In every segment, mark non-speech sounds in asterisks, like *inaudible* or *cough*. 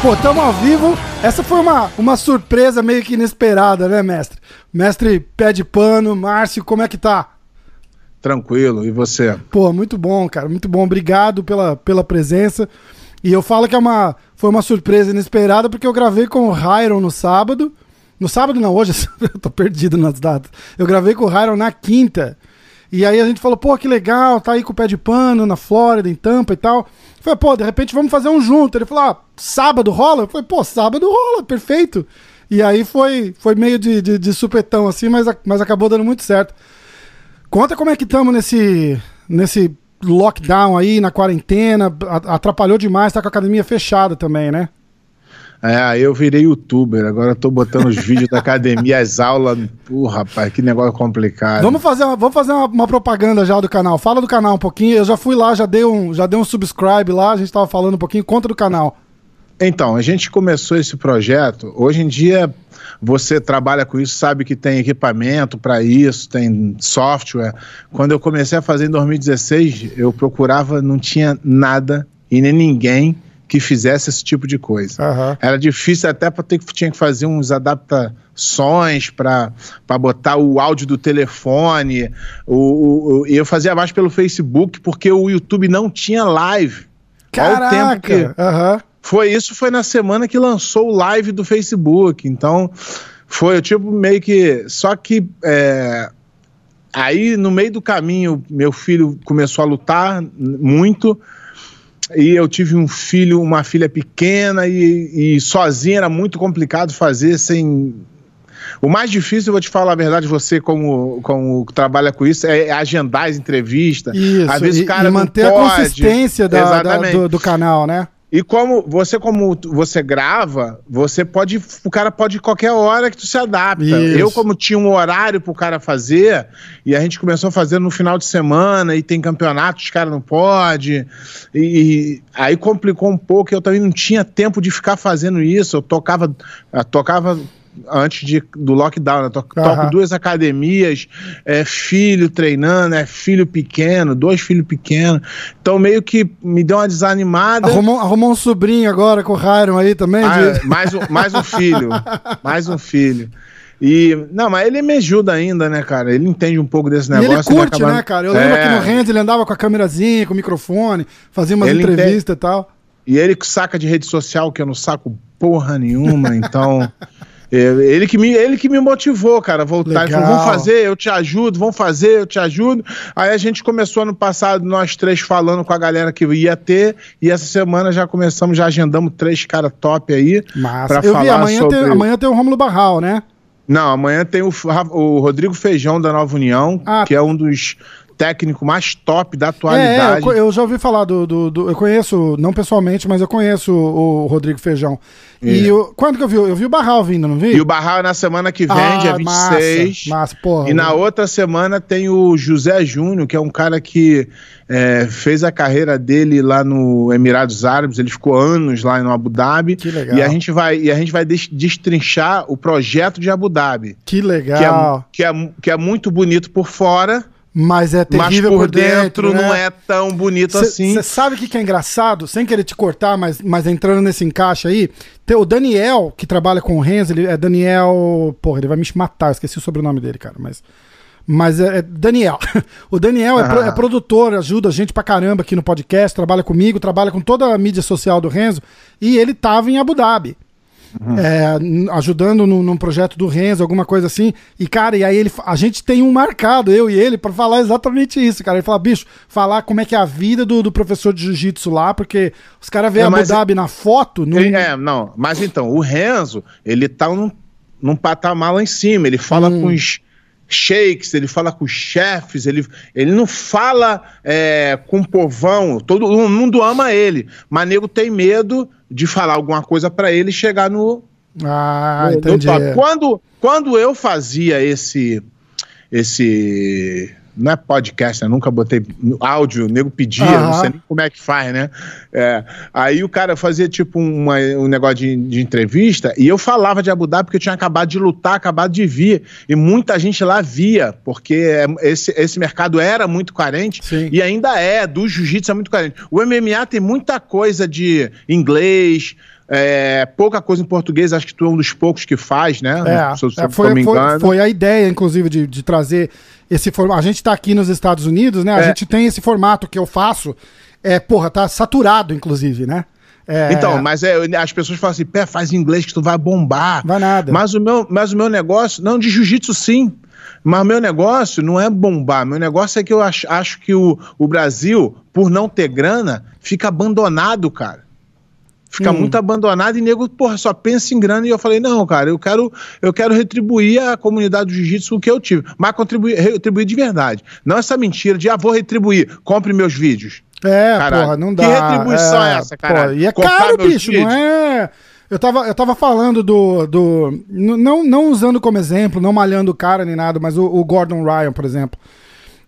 Pô, tamo ao vivo. Essa foi uma, uma surpresa meio que inesperada, né, mestre? Mestre pé de pano, Márcio, como é que tá? Tranquilo, e você? Pô, muito bom, cara, muito bom. Obrigado pela, pela presença. E eu falo que é uma, foi uma surpresa inesperada porque eu gravei com o Hyron no sábado. No sábado não, hoje *laughs* eu tô perdido nas datas. Eu gravei com o Hyron na quinta. E aí a gente falou, pô, que legal, tá aí com o pé de pano na Flórida, em Tampa e tal. Eu falei, pô, de repente vamos fazer um junto. Ele falou, ah, sábado rola? Eu falei, pô, sábado rola, perfeito. E aí foi, foi meio de, de, de supetão assim, mas, mas acabou dando muito certo. Conta como é que estamos nesse, nesse lockdown aí, na quarentena. Atrapalhou demais, tá com a academia fechada também, né? É, eu virei youtuber, agora eu tô botando os vídeos da academia, as aulas. Pô, rapaz, que negócio complicado. Vamos fazer, uma, vamos fazer uma, uma, propaganda já do canal. Fala do canal um pouquinho. Eu já fui lá, já dei um, já dei um subscribe lá, a gente tava falando um pouquinho. Conta do canal. Então, a gente começou esse projeto. Hoje em dia, você trabalha com isso, sabe que tem equipamento para isso, tem software. Quando eu comecei a fazer em 2016, eu procurava, não tinha nada e nem ninguém que fizesse esse tipo de coisa. Uhum. Era difícil até para ter que tinha que fazer uns adaptações para botar o áudio do telefone. O, o, eu fazia mais pelo Facebook porque o YouTube não tinha live. Caraca! o tempo que uhum. foi isso foi na semana que lançou o live do Facebook. Então foi tipo meio que só que é, aí no meio do caminho meu filho começou a lutar muito e eu tive um filho, uma filha pequena e, e sozinha era muito complicado fazer sem o mais difícil, eu vou te falar a verdade, você como, como trabalha com isso, é agendar as entrevistas. Isso, Às vezes e, o cara e manter a consistência da, da, do, do canal, né? E como você como você grava, você pode o cara pode qualquer hora que tu se adapta. Isso. Eu como tinha um horário pro cara fazer e a gente começou a fazer no final de semana e tem campeonato, os caras não pode. E, e, aí complicou um pouco, eu também não tinha tempo de ficar fazendo isso. Eu tocava tocava antes de, do lockdown, né? Toco, toco duas academias, é filho treinando, é filho pequeno, dois filhos pequenos. Então meio que me deu uma desanimada. Arrumou, arrumou um sobrinho agora com o Hyron aí também? Ah, de... mais, um, mais um filho. *laughs* mais um filho. E, não, mas ele me ajuda ainda, né, cara? Ele entende um pouco desse negócio. E ele curte, acaba... né, cara? Eu lembro é... que no Renzo ele andava com a câmerazinha, com o microfone, fazia umas ele entrevistas entende... e tal. E ele saca de rede social, que eu não saco porra nenhuma, então. *laughs* Ele que me, ele que me motivou, cara, a voltar. Ele falou: vamos fazer, eu te ajudo, vamos fazer, eu te ajudo. Aí a gente começou ano passado, nós três falando com a galera que ia ter, e essa semana já começamos, já agendamos três caras top aí. Massa. Eu falar vi, amanhã, sobre... tem, amanhã tem o Rômulo Barral, né? Não, amanhã tem o, o Rodrigo Feijão da Nova União, ah, que é um dos técnico mais top da atualidade. É, eu, eu, já ouvi falar do, do, do, Eu conheço, não pessoalmente, mas eu conheço o, o Rodrigo Feijão. É. E eu, quando que eu vi? Eu vi o Barral vindo, não vi? E o Barral é na semana que vem, ah, dia 26. Massa, massa porra. E na outra semana tem o José Júnior, que é um cara que é, fez a carreira dele lá no Emirados Árabes, ele ficou anos lá no Abu Dhabi. Que legal. E a gente vai, e a gente vai destrinchar o projeto de Abu Dhabi. Que legal. Que é, que é, que é muito bonito por fora mas é terrível mas por, dentro, dentro né? não é tão bonito cê, assim. Você sabe o que, que é engraçado? Sem querer te cortar, mas, mas entrando nesse encaixe aí, tem o Daniel, que trabalha com o Renzo, ele é Daniel. Porra, ele vai me matar, esqueci o sobrenome dele, cara, mas. Mas é, é Daniel. *laughs* o Daniel é, pro, é, produtor, ajuda a gente pra caramba aqui no podcast, trabalha comigo, trabalha com toda a mídia social do Renzo, e ele tava em Abu Dhabi. Uhum. É, ajudando no, num projeto do Renzo, alguma coisa assim. E, cara, e aí ele, a gente tem um marcado, eu e ele, para falar exatamente isso, cara. Ele fala, bicho, falar como é que é a vida do, do professor de jiu-jitsu lá, porque os caras veem é, Abu Dhabi na foto. No... É, não, mas então, o Renzo, ele tá num, num patamar lá em cima, ele fala hum. com os shakes, ele fala com os chefes, ele, ele não fala é, com o povão, todo mundo ama ele, mas nego tem medo de falar alguma coisa para ele chegar no. Ah, no, entendi. No quando, quando eu fazia esse. esse não é podcast, né? Nunca botei áudio, o nego pedia, uhum. não sei nem como é que faz, né? É, aí o cara fazia tipo uma, um negócio de, de, entrevista e eu falava de Abu Dhabi porque eu tinha acabado de lutar, acabado de vir. E muita gente lá via, porque é, esse, esse mercado era muito carente Sim. e ainda é, do jiu-jitsu é muito carente. O MMA tem muita coisa de inglês, é, pouca coisa em português, acho que tu é um dos poucos que faz, né? É, se, se é, foi, foi, foi, a ideia, inclusive, de, de trazer esse formato. A gente tá aqui nos Estados Unidos, né? A é. gente tem esse formato que eu faço. É, porra, tá saturado, inclusive, né? É... Então, mas é, as pessoas falam assim, pé, faz inglês que tu vai bombar. Vai nada. Mas o meu, mas o meu negócio, não, de jiu-jitsu sim. Mas o meu negócio não é bombar. Meu negócio é que eu acho, acho que o, o Brasil, por não ter grana, fica abandonado, cara. Fica hum. muito abandonado e nego, porra, só pensa em grana. E eu falei, não, cara, eu quero, eu quero retribuir à comunidade do jiu-jitsu o que eu tive. Mas contribuir, retribuir de verdade. Não essa mentira de, ah, vou retribuir, compre meus vídeos. É, Caralho. porra, não dá. Que retribuição é, é essa, cara? E é Comprar caro, bicho, vídeos. não é... Eu tava, eu tava falando do. do não, não usando como exemplo, não malhando o cara nem nada, mas o, o Gordon Ryan, por exemplo.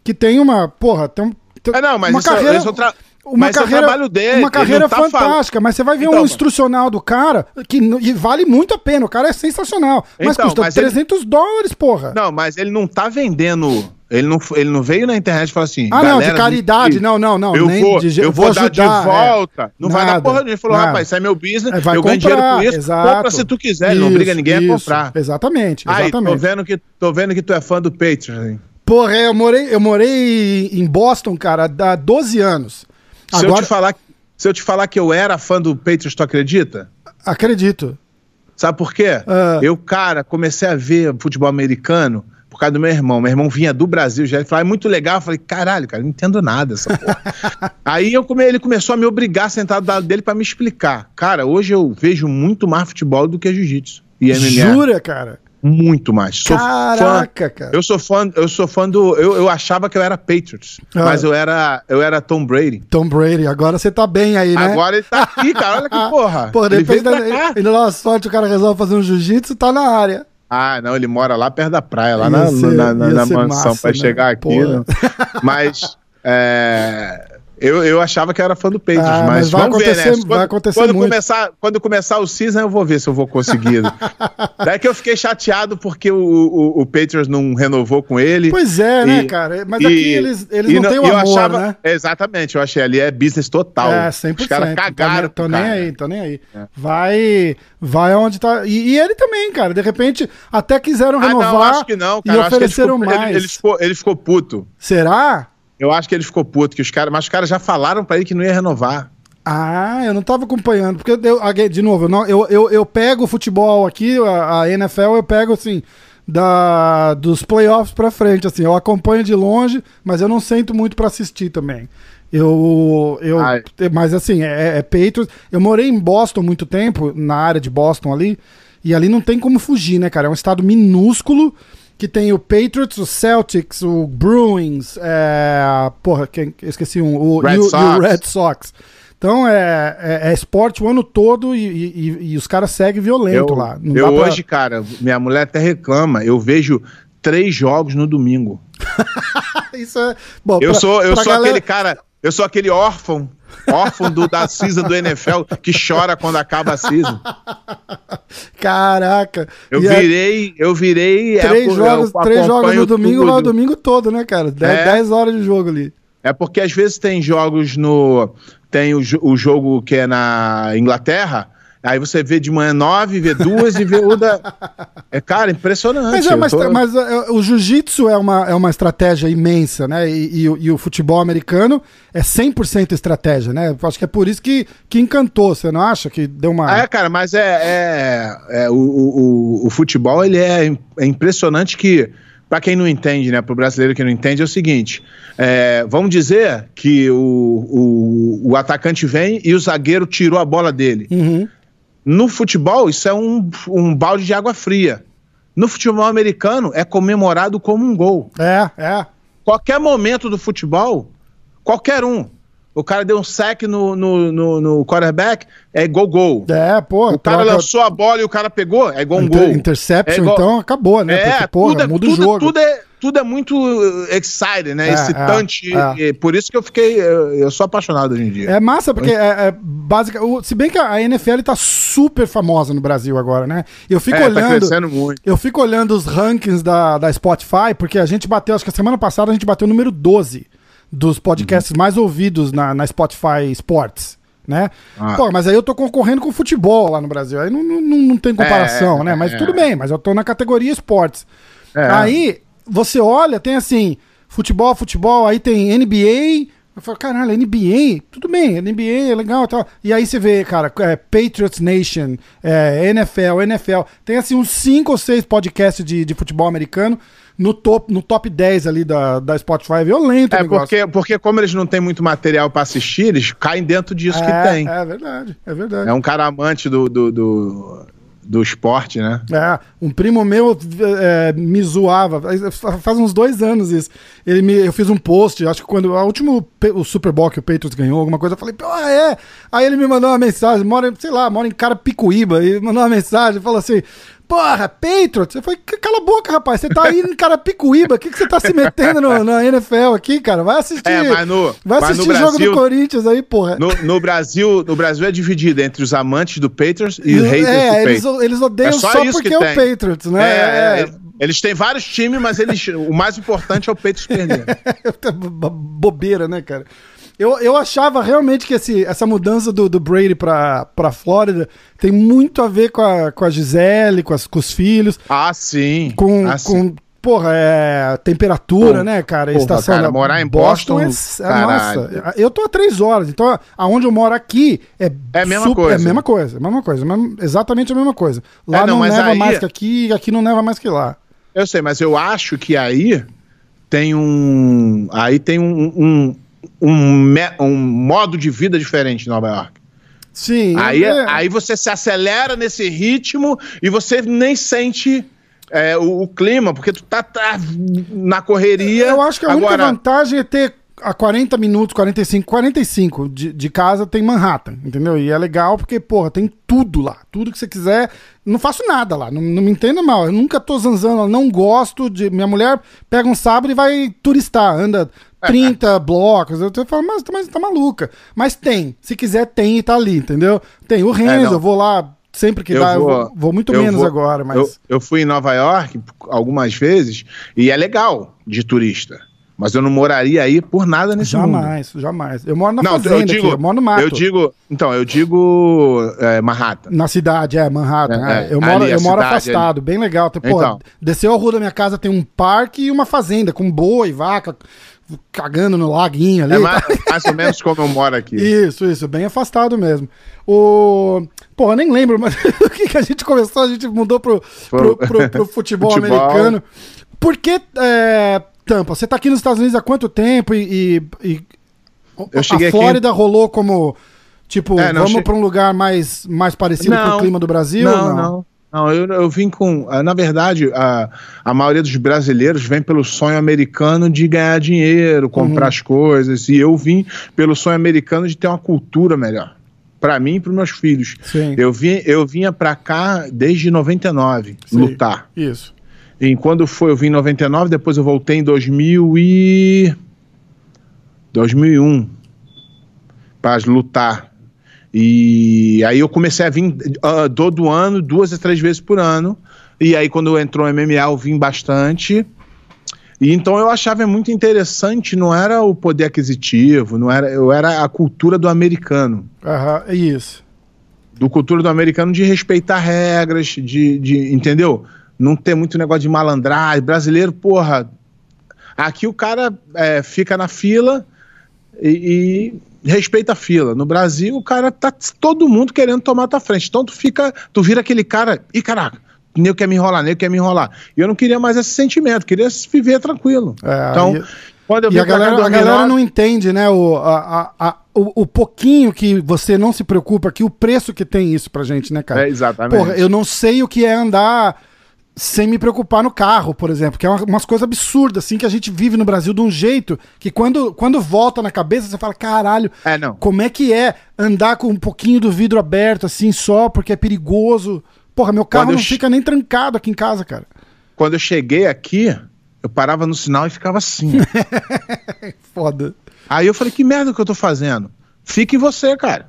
Que tem uma. Porra, tem, tem é, não, mas uma isso, é- carreira... isso é outra uma mas carreira, é o trabalho dele. Uma carreira tá fantástica, mas você vai ver então, um instrucional do cara que e vale muito a pena. O cara é sensacional. Mas então, custa mas 300 ele... dólares, porra. Não, mas ele não tá vendendo. Ele não, ele não veio na internet e falou assim. Ah, não, de caridade. não, não, não. Eu vou, de, eu vou, ajudar, dar de volta. É. Não nada, vai dar porra Ele falou, nada. rapaz, isso é meu business. É, eu comprar, ganho dinheiro com isso. Exato. Compra se tu quiser. Isso, ele não obriga ninguém isso, a comprar. Exatamente. exatamente. Aí, tô vendo, que, tô vendo que tu é fã do Patriots. Porra, eu morei, eu morei em Boston, cara, há 12 anos. Se, Agora... eu te falar, se eu te falar que eu era fã do Patriots, tu acredita? Acredito. Sabe por quê? Uh... Eu, cara, comecei a ver futebol americano por causa do meu irmão. Meu irmão vinha do Brasil já. Ele falou, é muito legal. Eu falei, caralho, cara, não entendo nada dessa porra. *laughs* Aí eu come... ele começou a me obrigar a sentar do lado dele para me explicar. Cara, hoje eu vejo muito mais futebol do que jiu-jitsu. E MMA. Jura, cara? Muito mais. Sou Caraca, fã, cara. Eu sou fã, eu sou fã do. Eu, eu achava que eu era Patriots, ah. mas eu era, eu era Tom Brady. Tom Brady, agora você tá bem aí, né? Agora ele tá aqui, cara. Olha que *laughs* porra. Pô, depois ele, ele dá uma sorte, o cara resolve fazer um jiu-jitsu, tá na área. Ah, não, ele mora lá perto da praia, lá na, ser, na, na, na mansão para né? chegar aqui. Né? Mas *laughs* é, eu, eu achava que era fã do Patriots, ah, mas, mas vamos ver, né? Quando, vai acontecer quando muito. Começar, quando começar o season, eu vou ver se eu vou conseguir. *laughs* Daí que eu fiquei chateado porque o, o, o Patriots não renovou com ele. Pois é, né, e, né, cara? Mas e, aqui eles, eles não, não têm o amor, achava, né? Exatamente, eu achei ali é business total. É, 100%. Os caras cagaram. Tô, tô nem aí, tô nem aí. É. Vai, vai onde tá... E, e, ele também, cara, de repente até quiseram renovar ah, não, acho que não, cara. e ofereceram ele ficou, mais. Ele, ele, ficou, ele ficou puto. Será? Eu acho que ele ficou puto, que os caras, mas os caras já falaram para ele que não ia renovar. Ah, eu não tava acompanhando, porque eu, de novo, eu, não, eu, eu, eu pego o futebol aqui, a, a, NFL, eu pego assim, da, dos playoffs pra frente, assim, eu acompanho de longe, mas eu não sento muito para assistir também. Eu, eu, mas assim, é, é Patriots. Eu morei em Boston muito tempo, na área de Boston ali, e ali não tem como fugir, né, cara? É um estado minúsculo que tem o Patriots, o Celtics, o Bruins, é, porra, quem, esqueci um, o, Red, e, Sox. E o Red Sox. Então é, é, é, esporte o ano todo e, e, e os caras seguem violento eu, lá. Não eu pra... hoje, cara, minha mulher até reclama, eu vejo três jogos no domingo. *laughs* Isso é. Bom, eu pra, sou, eu sou galera... aquele cara, eu sou aquele órfão órfão do, da season do NFL que chora quando acaba a season. Caraca. Eu virei, eu virei. Três é, jogos, três jogos no domingo, vai o domingo todo, né, cara? Dez, é, horas de jogo ali. É porque às vezes tem jogos no. Tem o, o jogo que é na Inglaterra Aí você vê de manhã nove, vê duas e vê o da. É, cara, impressionante. Mas, é, mas, tô... mas é, o jiu-jitsu é uma, é uma estratégia imensa, né? E, e, e o futebol americano é 100% estratégia, né? Acho que é por isso que, que encantou, você não acha? Que deu uma. É, cara, mas é. é, é o, o, o, futebol ele é, é impressionante que. Para quem não entende, né? Para o brasileiro que não entende, é o seguinte: é, vamos dizer que o, o, o, atacante vem e o zagueiro tirou a bola dele. Uhum. No futebol, isso é um, um balde de água fria. No futebol americano, é comemorado como um gol. É, é. Qualquer momento do futebol, qualquer um. O cara deu um sec no, no, no, no quarterback, é igual gol. É, pô. O cara troca... lançou a bola e o cara pegou, é igual um Inter gol. Interception, é igual... então acabou, né? É, Porque, porra, tudo é, muda tudo, o jogo. Tudo é, tudo é muito exciting, né? É, Excitante. É, é. Por isso que eu fiquei. Eu sou apaixonado hoje em dia. É massa, porque é, é básica. Se bem que a NFL tá super famosa no Brasil agora, né? Eu fico é, tá olhando. Tá crescendo muito. Eu fico olhando os rankings da, da Spotify, porque a gente bateu, acho que a semana passada a gente bateu o número 12 dos podcasts uhum. mais ouvidos na, na Spotify Sports né? Ah. Pô, mas aí eu tô concorrendo com futebol lá no Brasil. Aí não, não, não tem comparação, é, né? Mas é. tudo bem, mas eu tô na categoria esportes. É. Aí você olha, tem assim, futebol, futebol, aí tem NBA. Eu falo, caralho, NBA? Tudo bem, NBA é legal e tal. E aí você vê, cara, é, Patriots Nation, é, NFL, NFL. Tem assim uns 5 ou 6 podcasts de, de futebol americano no top, no top 10 ali da, da Spotify. É violento É, porque, porque como eles não têm muito material para assistir, eles caem dentro disso é, que tem. É verdade, é verdade. É um cara amante do, do, do do esporte, né? É, um primo meu é, me zoava, faz uns dois anos isso. Ele me, eu fiz um post, acho que quando o último o Super Bowl que o Patriots ganhou, alguma coisa, eu falei, ah, é. Aí ele me mandou uma mensagem, mora, sei lá, mora em Carapicuíba, e mandou uma mensagem, falou assim: Porra, Patriots? Eu falei, cala a boca, rapaz. Você tá aí em Carapicuíba. O que, que você tá se metendo no, na NFL aqui, cara? Vai assistir. É, mas no, vai assistir o jogo do Corinthians aí, porra. No, no, Brasil, no Brasil é dividido entre os amantes do Patriots e os haters é, do eles, Patriots. Eles odeiam é só, só porque é o Patriots, né? É, é, é. Eles têm vários times, mas eles, o mais importante é o Patriots perder. *laughs* Bobeira, né, cara? Eu, eu achava realmente que esse, essa mudança do, do Brady pra, pra Flórida tem muito a ver com a, com a Gisele, com, as, com os filhos. Ah, sim. Com, ah, com sim. porra, é, temperatura, Pô, né, cara? Porra, estação cara, morar em Boston, Boston é, é nossa. Eu tô a três horas, então aonde eu moro aqui é, é a mesma super, coisa. É a mesma coisa, a mesma coisa, exatamente a mesma coisa. Lá é, não, não neva aí... mais que aqui, aqui não neva mais que lá. Eu sei, mas eu acho que aí tem um. Aí tem um, um um, um modo de vida diferente em Nova York. Sim. Aí, é... aí você se acelera nesse ritmo e você nem sente é, o, o, clima, porque tu tá, tá, na correria. Eu acho que a Agora... única vantagem é ter a 40 minutos, 45, 45 de, de casa tem Manhattan, entendeu? E é legal porque, porra, tem tudo lá. Tudo que você quiser. Não faço nada lá, não, não me entenda mal. Eu nunca tô zanzando, não gosto de. Minha mulher pega um sábado e vai turistar, anda 30 blocos. Eu falo, mas, mas tá maluca. Mas tem. Se quiser, tem e tá ali, entendeu? Tem o Renzo, é, eu vou lá sempre que eu dá, vou, eu vou, vou muito menos vou, agora, mas. Eu, eu fui em Nova York algumas vezes e é legal de turista. Mas eu não moraria aí por nada nesse jamais, mundo. Jamais, jamais. Eu moro na não, fazenda eu, digo, aqui, eu moro no mato. Eu digo, então, eu digo é, Manhattan. Na cidade, é, Manhattan. É, é. Eu moro, eu moro afastado, ali. bem legal. Pô, então. desceu a rua da minha casa, tem um parque e uma fazenda com boi, vaca, cagando no laguinho ali. É mais, mais ou menos como eu moro aqui. *laughs* Isso, isso, bem afastado mesmo. O... Pô, eu nem lembro, mas *laughs* o que, que a gente começou, a gente mudou pro, pro, pro, pro *laughs* futebol, futebol, americano. Por que é, Tampa? Você tá aqui nos Estados Unidos há quanto tempo e, e, e eu cheguei a Flórida aqui... rolou como, tipo, é, vamos che... para um lugar mais, mais parecido não, com o clima do Brasil? Não, não. não. Não, eu, eu vim com. Ah, na verdade, a, a maioria dos brasileiros vem pelo sonho americano de ganhar dinheiro, comprar uhum. as coisas. E eu vim pelo sonho americano de ter uma cultura melhor. Para mim e para meus filhos. Sim. Eu, vim, eu vinha para cá desde 99 Sim. lutar. Isso. E quando foi, eu vim em 99, depois eu voltei em 2000 e... 2001 para lutar e aí eu comecei a vir uh, todo ano, duas a três vezes por ano. E aí quando entrou o MMA eu vim bastante. E então eu achava muito interessante, não era o poder aquisitivo, não era, eu era a cultura do americano. Aham, é isso. Do cultura do americano de respeitar regras, de, de entendeu? Não ter muito negócio de malandragem. Brasileiro, porra, aqui o cara é, fica na fila e, e respeita a fila. No Brasil, o cara tá todo mundo querendo tomar a tua frente. Então tu fica, tu vira aquele cara, e caraca, nem quer me enrolar, nem quer me enrolar. E eu não queria mais esse sentimento, queria viver tranquilo. É, então, e, quando eu e a galera, a galera não entende, né, o, a, a, o, o, pouquinho que você não se preocupa, que o preço que tem isso pra gente, né, cara? É, exatamente. Porra, eu não sei o que é andar sem me preocupar no carro, por exemplo, que é uma, umas coisas absurdas, assim, que a gente vive no Brasil de um jeito que quando, quando volta na cabeça, você fala, caralho, é, não. como é que é andar com um pouquinho do vidro aberto, assim, só porque é perigoso? Porra, meu carro não fica nem trancado aqui em casa, cara. Quando eu cheguei aqui, Eu parava no sinal e ficava assim. *laughs* Foda. Aí eu falei, que merda que eu tô fazendo? Fique em você, cara.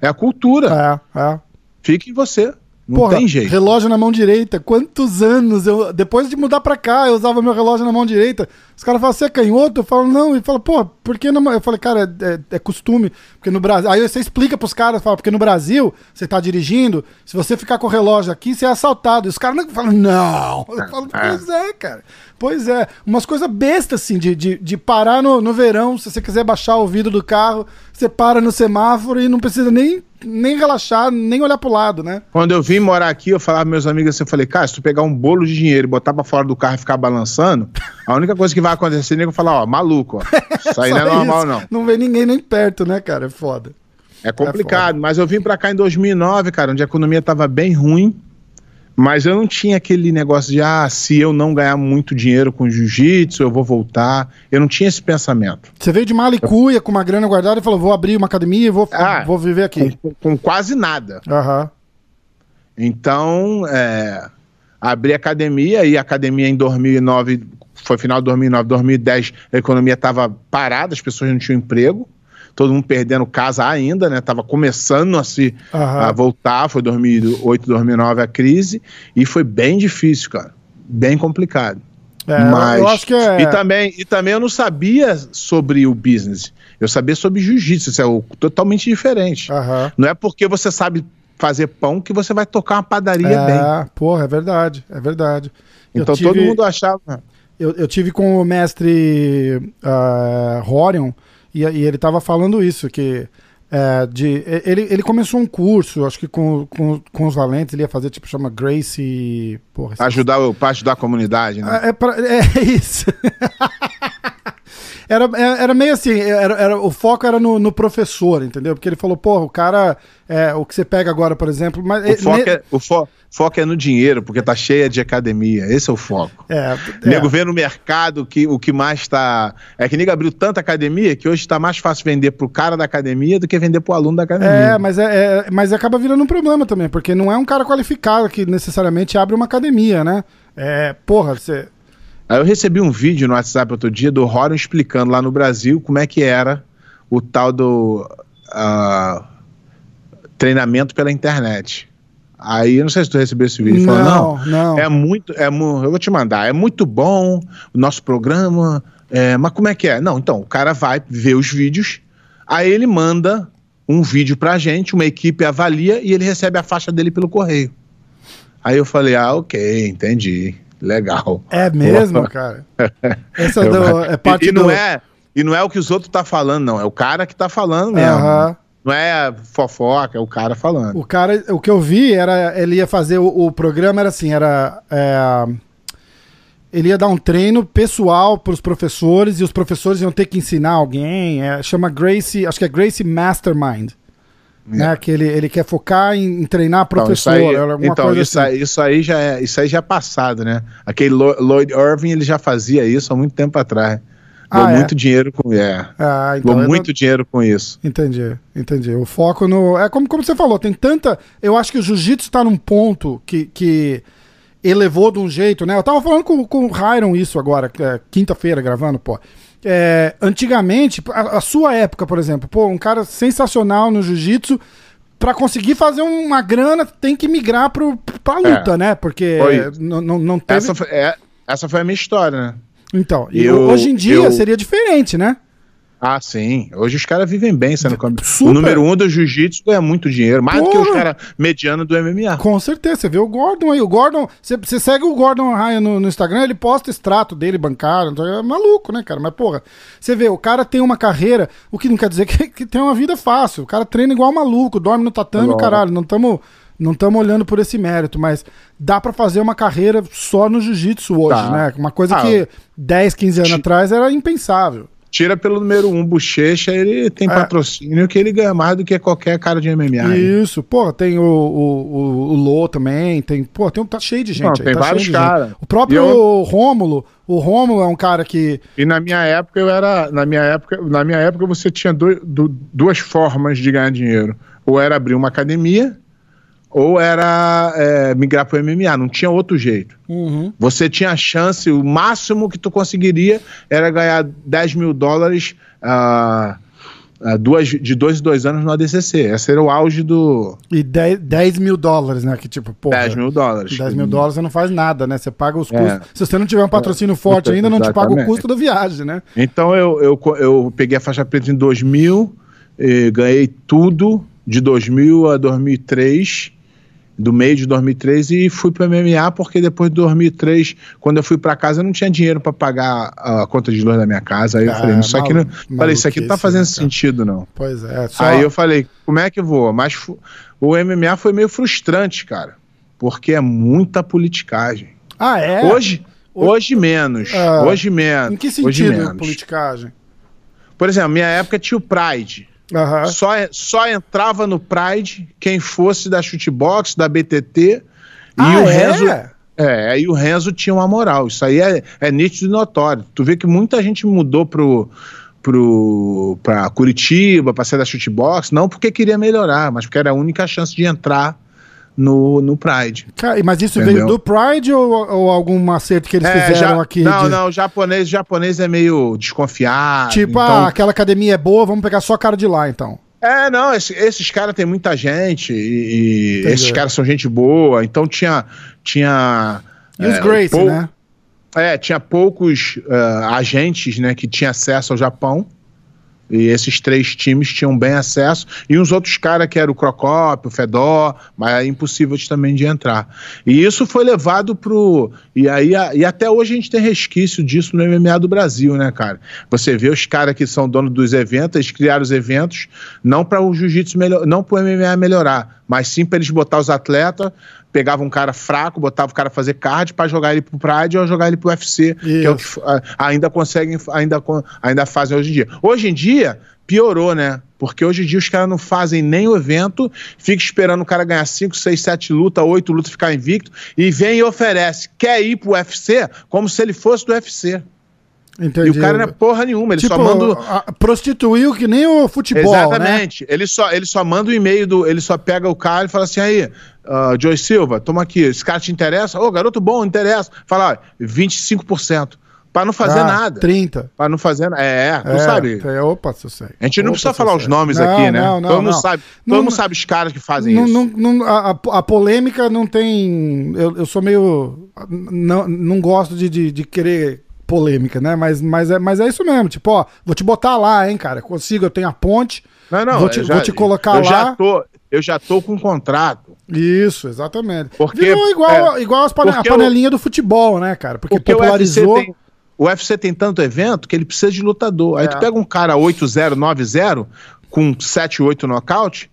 É a cultura. É, é. Fique em você. Não Porra, tem jeito. Relógio na mão direita. Quantos anos eu. Depois de mudar pra cá, eu usava meu relógio na mão direita. Os caras falam, você é canhoto? Eu falo, não. E fala, pô, por que não? Eu falei, cara, é, é, é, costume. Porque no Brasil. Aí você explica pros caras, fala, porque no Brasil, você tá dirigindo, se você ficar com o relógio aqui, você é assaltado. E os caras não falam, não. Eu falo, pois é, cara. Pois é. Umas coisas bestas, assim, de, de, de parar no, no verão, se você quiser baixar o vidro do carro, você para no semáforo e não precisa nem nem relaxar, nem olhar pro lado, né? Quando eu vim morar aqui, eu falava meus amigos assim, eu falei, cara, se tu pegar um bolo de dinheiro e botar pra fora do carro e ficar balançando, a única coisa que vai acontecer é eu falar, ó, maluco, ó. Isso aí *laughs* não é normal, isso. não. Não vê ninguém nem perto, né, cara? É foda. É complicado, é mas eu vim pra cá em 2009, cara, onde a economia tava bem ruim. Mas eu não tinha aquele negócio de, ah, se eu não ganhar muito dinheiro com jiu-jitsu, eu vou voltar. Eu não tinha esse pensamento. Você veio de Malicuia com uma grana guardada e falou, vou abrir uma academia e vou, ah, vou viver aqui. Com, com quase nada. Uhum. Então, é, abri academia e a academia em 2009, foi final de 2009, 2010, a economia estava parada, as pessoas não tinham emprego todo mundo perdendo casa ainda, né? Tava começando a se uhum. a voltar, foi 2008, 2009 a crise, e foi bem difícil, cara. Bem complicado. É, Mas, eu acho que é... e, também, e também eu não sabia sobre o business. Eu sabia sobre jiu-jitsu, isso é totalmente diferente. Uhum. Não é porque você sabe fazer pão que você vai tocar uma padaria é, bem. Porra, é verdade, é verdade. Então tive, todo mundo achava. Eu, eu tive com o mestre uh, Horion, e, e ele estava falando isso, que é, de, ele, ele começou um curso, acho que com, com, com os valentes, ele ia fazer, tipo, chama Grace. Porra, ajudar, pra ajudar a comunidade, né? É, é, pra, *laughs* é isso. Era, é, era meio assim, era, era, o foco era no, no professor, entendeu? Porque ele falou, porra, o cara, é, o que você pega agora, por exemplo... Mas, o, foco ne... é, o fo foco é no dinheiro, porque tá cheia de academia, esse é o foco. É, é. Nego vê no mercado que o que mais tá... É que nego abriu tanta academia que hoje tá mais fácil vender pro cara da academia do que vender pro aluno da academia. É, mas, é, é, mas acaba virando um problema também, porque não é um cara qualificado que necessariamente abre uma academia, né? É, porra, você Aí eu recebi um vídeo no WhatsApp outro dia do Horan explicando lá no Brasil como é que era o tal do uh, treinamento pela internet. Aí, eu não sei se tu recebeu esse vídeo. Não, falou, não, não. É muito, é, eu vou te mandar, é muito bom o nosso programa, é, mas como é que é? Não, então, o cara vai ver os vídeos, aí ele manda um vídeo pra gente, uma equipe avalia e ele recebe a faixa dele pelo correio. Aí eu falei, ah, ok, entendi. Legal. É mesmo, Pô. cara? *laughs* Essa do, é parte e, e não do... é E não é o que os outros tá falando, não. É o cara que tá falando mesmo. Não é fofoca, é o cara falando. O cara, o que eu vi era, ele ia fazer o, o programa era assim, era é, ele ia dar um treino pessoal para os professores e os professores iam ter que ensinar alguém. É, chama Gracie, acho que é Gracie Mastermind. É. Né, que ele, ele quer focar em, em treinar professor. Então, isso aí, então isso, assim. isso, aí já é, isso aí já é passado, né? Aquele Lloyd Irving ele já fazia isso há muito tempo atrás. Ah, é? muito dinheiro com é. Ah, então muito não... dinheiro com isso. Entendi, entendi. O foco no. É como, como você falou, tem tanta. Eu acho que o jiu-jitsu está num ponto que, que elevou de um jeito, né? Eu tava falando com, com o Hyron isso agora, é, quinta-feira, gravando, pô. É, antigamente, a, a, sua época, por exemplo, pô, um cara sensacional no jiu-jitsu, para conseguir fazer uma grana, tem que migrar pro, pra luta, é, né? Porque não, não, não teve... Essa foi, é, essa foi a minha história, né? Então, eu, hoje em dia eu... seria diferente, né? Ah, sim. Hoje os caras vivem bem sendo Super. O número um do jiu-jitsu ganha muito dinheiro, mais Porra. do que os caras medianos do MMA. Com certeza. Você vê o Gordon aí. O Gordon. Você, você segue o Gordon Ryan no, no, Instagram, ele posta extrato dele bancário. É maluco, né, cara? Mas, porra, você vê, o cara tem uma carreira, o que não quer dizer *laughs* que, que tem uma vida fácil. O cara treina igual maluco, dorme no tatame, Agora. caralho. Não estamos não estamos olhando por esse mérito, mas dá para fazer uma carreira só no jiu-jitsu hoje, tá. né? Uma coisa ah, que 10, 15 anos atrás era impensável tira pelo número um, Bochecha, ele tem é. patrocínio que ele ganha mais do que qualquer cara de MMA. Isso, pô, tem o, o, o, Lô também, tem, pô, tem, tá cheio de gente. Não, aí, tem tá vários caras. O próprio eu... Rômulo, o Rômulo é um cara que... E na minha época eu era, na minha época, na minha época você tinha do, do, duas formas de ganhar dinheiro. Ou era abrir uma academia, ou era é, migrar para o MMA, não tinha outro jeito. Uhum. Você tinha a chance, o máximo que tu conseguiria era ganhar 10 mil dólares uh, uh, duas, de dois em dois anos no ADCC. Esse era o auge do. E 10, 10 mil dólares, né? Que tipo, pô. 10 mil dólares. 10 mil dólares você não faz nada, né? Você paga os custos. É. Se você não tiver um patrocínio é. forte ainda, não te paga o custo da viagem, né? Então eu, eu, eu peguei a faixa preta em 2000, ganhei tudo de 2000 a 2003 do meio de 2003 e fui para MMA porque depois de 2003, quando eu fui para casa, eu não tinha dinheiro para pagar a conta de luz da minha casa. Aí eu falei, isso aqui não, falei, isso aqui não tá fazendo né, sentido não. Pois é. Só... Aí eu falei, como é que vou? Mas o MMA foi meio frustrante, cara, porque é muita politicagem. Ah, é? Hoje, hoje, hoje menos. Ah, hoje menos. Em que sentido politicagem? Por exemplo, minha época tinha o Pride. Uhum. Só, só entrava no Pride quem fosse da Chutebox, da BTT. Ah, e o é? Renzo. É, aí o Renzo tinha uma moral. Isso aí é, é nítido e notório. Tu vê que muita gente mudou pro, pro, pra Curitiba, pra ser da Chutebox, não porque queria melhorar, mas porque era a única chance de entrar no, no Pride. Cara, mas isso entendeu? veio do Pride ou, ou algum acerto que eles é, fizeram já, aqui? Não, de... não, japonês, japonês é meio desconfiado. Tipo, então... ah, aquela academia é boa, vamos pegar só cara de lá, então. É, não, esse, esses caras tem muita gente e, esses caras são gente boa, então tinha. tinha e os é, Grace, pou... né? É, tinha poucos uh, agentes né, que tinham acesso ao Japão. E esses três times tinham bem acesso. E uns outros caras que eram o Crocop, o Fedor, mas é impossível também de entrar. E isso foi levado pro. E aí e até hoje a gente tem resquício disso no MMA do Brasil, né, cara? Você vê os caras que são donos dos eventos, eles criaram os eventos não para o jiu-jitsu melhor, não para o MMA melhorar, mas sim para eles botar os atletas pegava um cara fraco, botava o cara fazer card para jogar ele pro Pride ou jogar ele pro UFC, Isso. que é o que ainda conseguem, ainda, ainda fazem hoje em dia. Hoje em dia, piorou, né? Porque hoje em dia os caras não fazem nem o evento, fica esperando o cara ganhar 5, 6, 7 lutas, 8 lutas, ficar invicto, e vem e oferece. Quer ir pro UFC como se ele fosse do UFC. Entendi. E o cara não é porra nenhuma, ele tipo, só manda. Prostituiu que nem o futebol. Né? Exatamente. Né? Ele, só, ele só manda o e-mail do. Ele só pega o cara e fala assim: aí, uh, Joey Silva, toma aqui, esse cara te interessa? Ô, oh, garoto bom, interessa. Fala, ó, 25%. Pra não fazer ah, nada. 30. Pra não fazer nada. É, tu é, sabe. É, opa, se eu sei. A gente não opa, precisa falar os nomes não, aqui, né? Não, não, todo mundo não. sabe. Não, todo mundo sabe os caras que fazem não, isso. Não, a, a, polêmica não tem. Eu, eu sou meio. Não, não gosto de, de, de querer polêmica, né? Mas, mas, é, mas é isso mesmo. Tipo, ó, vou te botar lá, hein, cara. Consigo, eu tenho a ponte. Não, não, vou te, já, vou te colocar eu lá. Já tô, eu já tô com um contrato. Isso, exatamente. Porque, Virou igual, é, igual as pane a panelinha eu, do futebol, né, cara? Porque, porque popularizou. O UFC, tem, o UFC tem tanto evento que ele precisa de lutador. Aí é. tu pega um cara 8-0, 9-0, com 7-8 nocaute.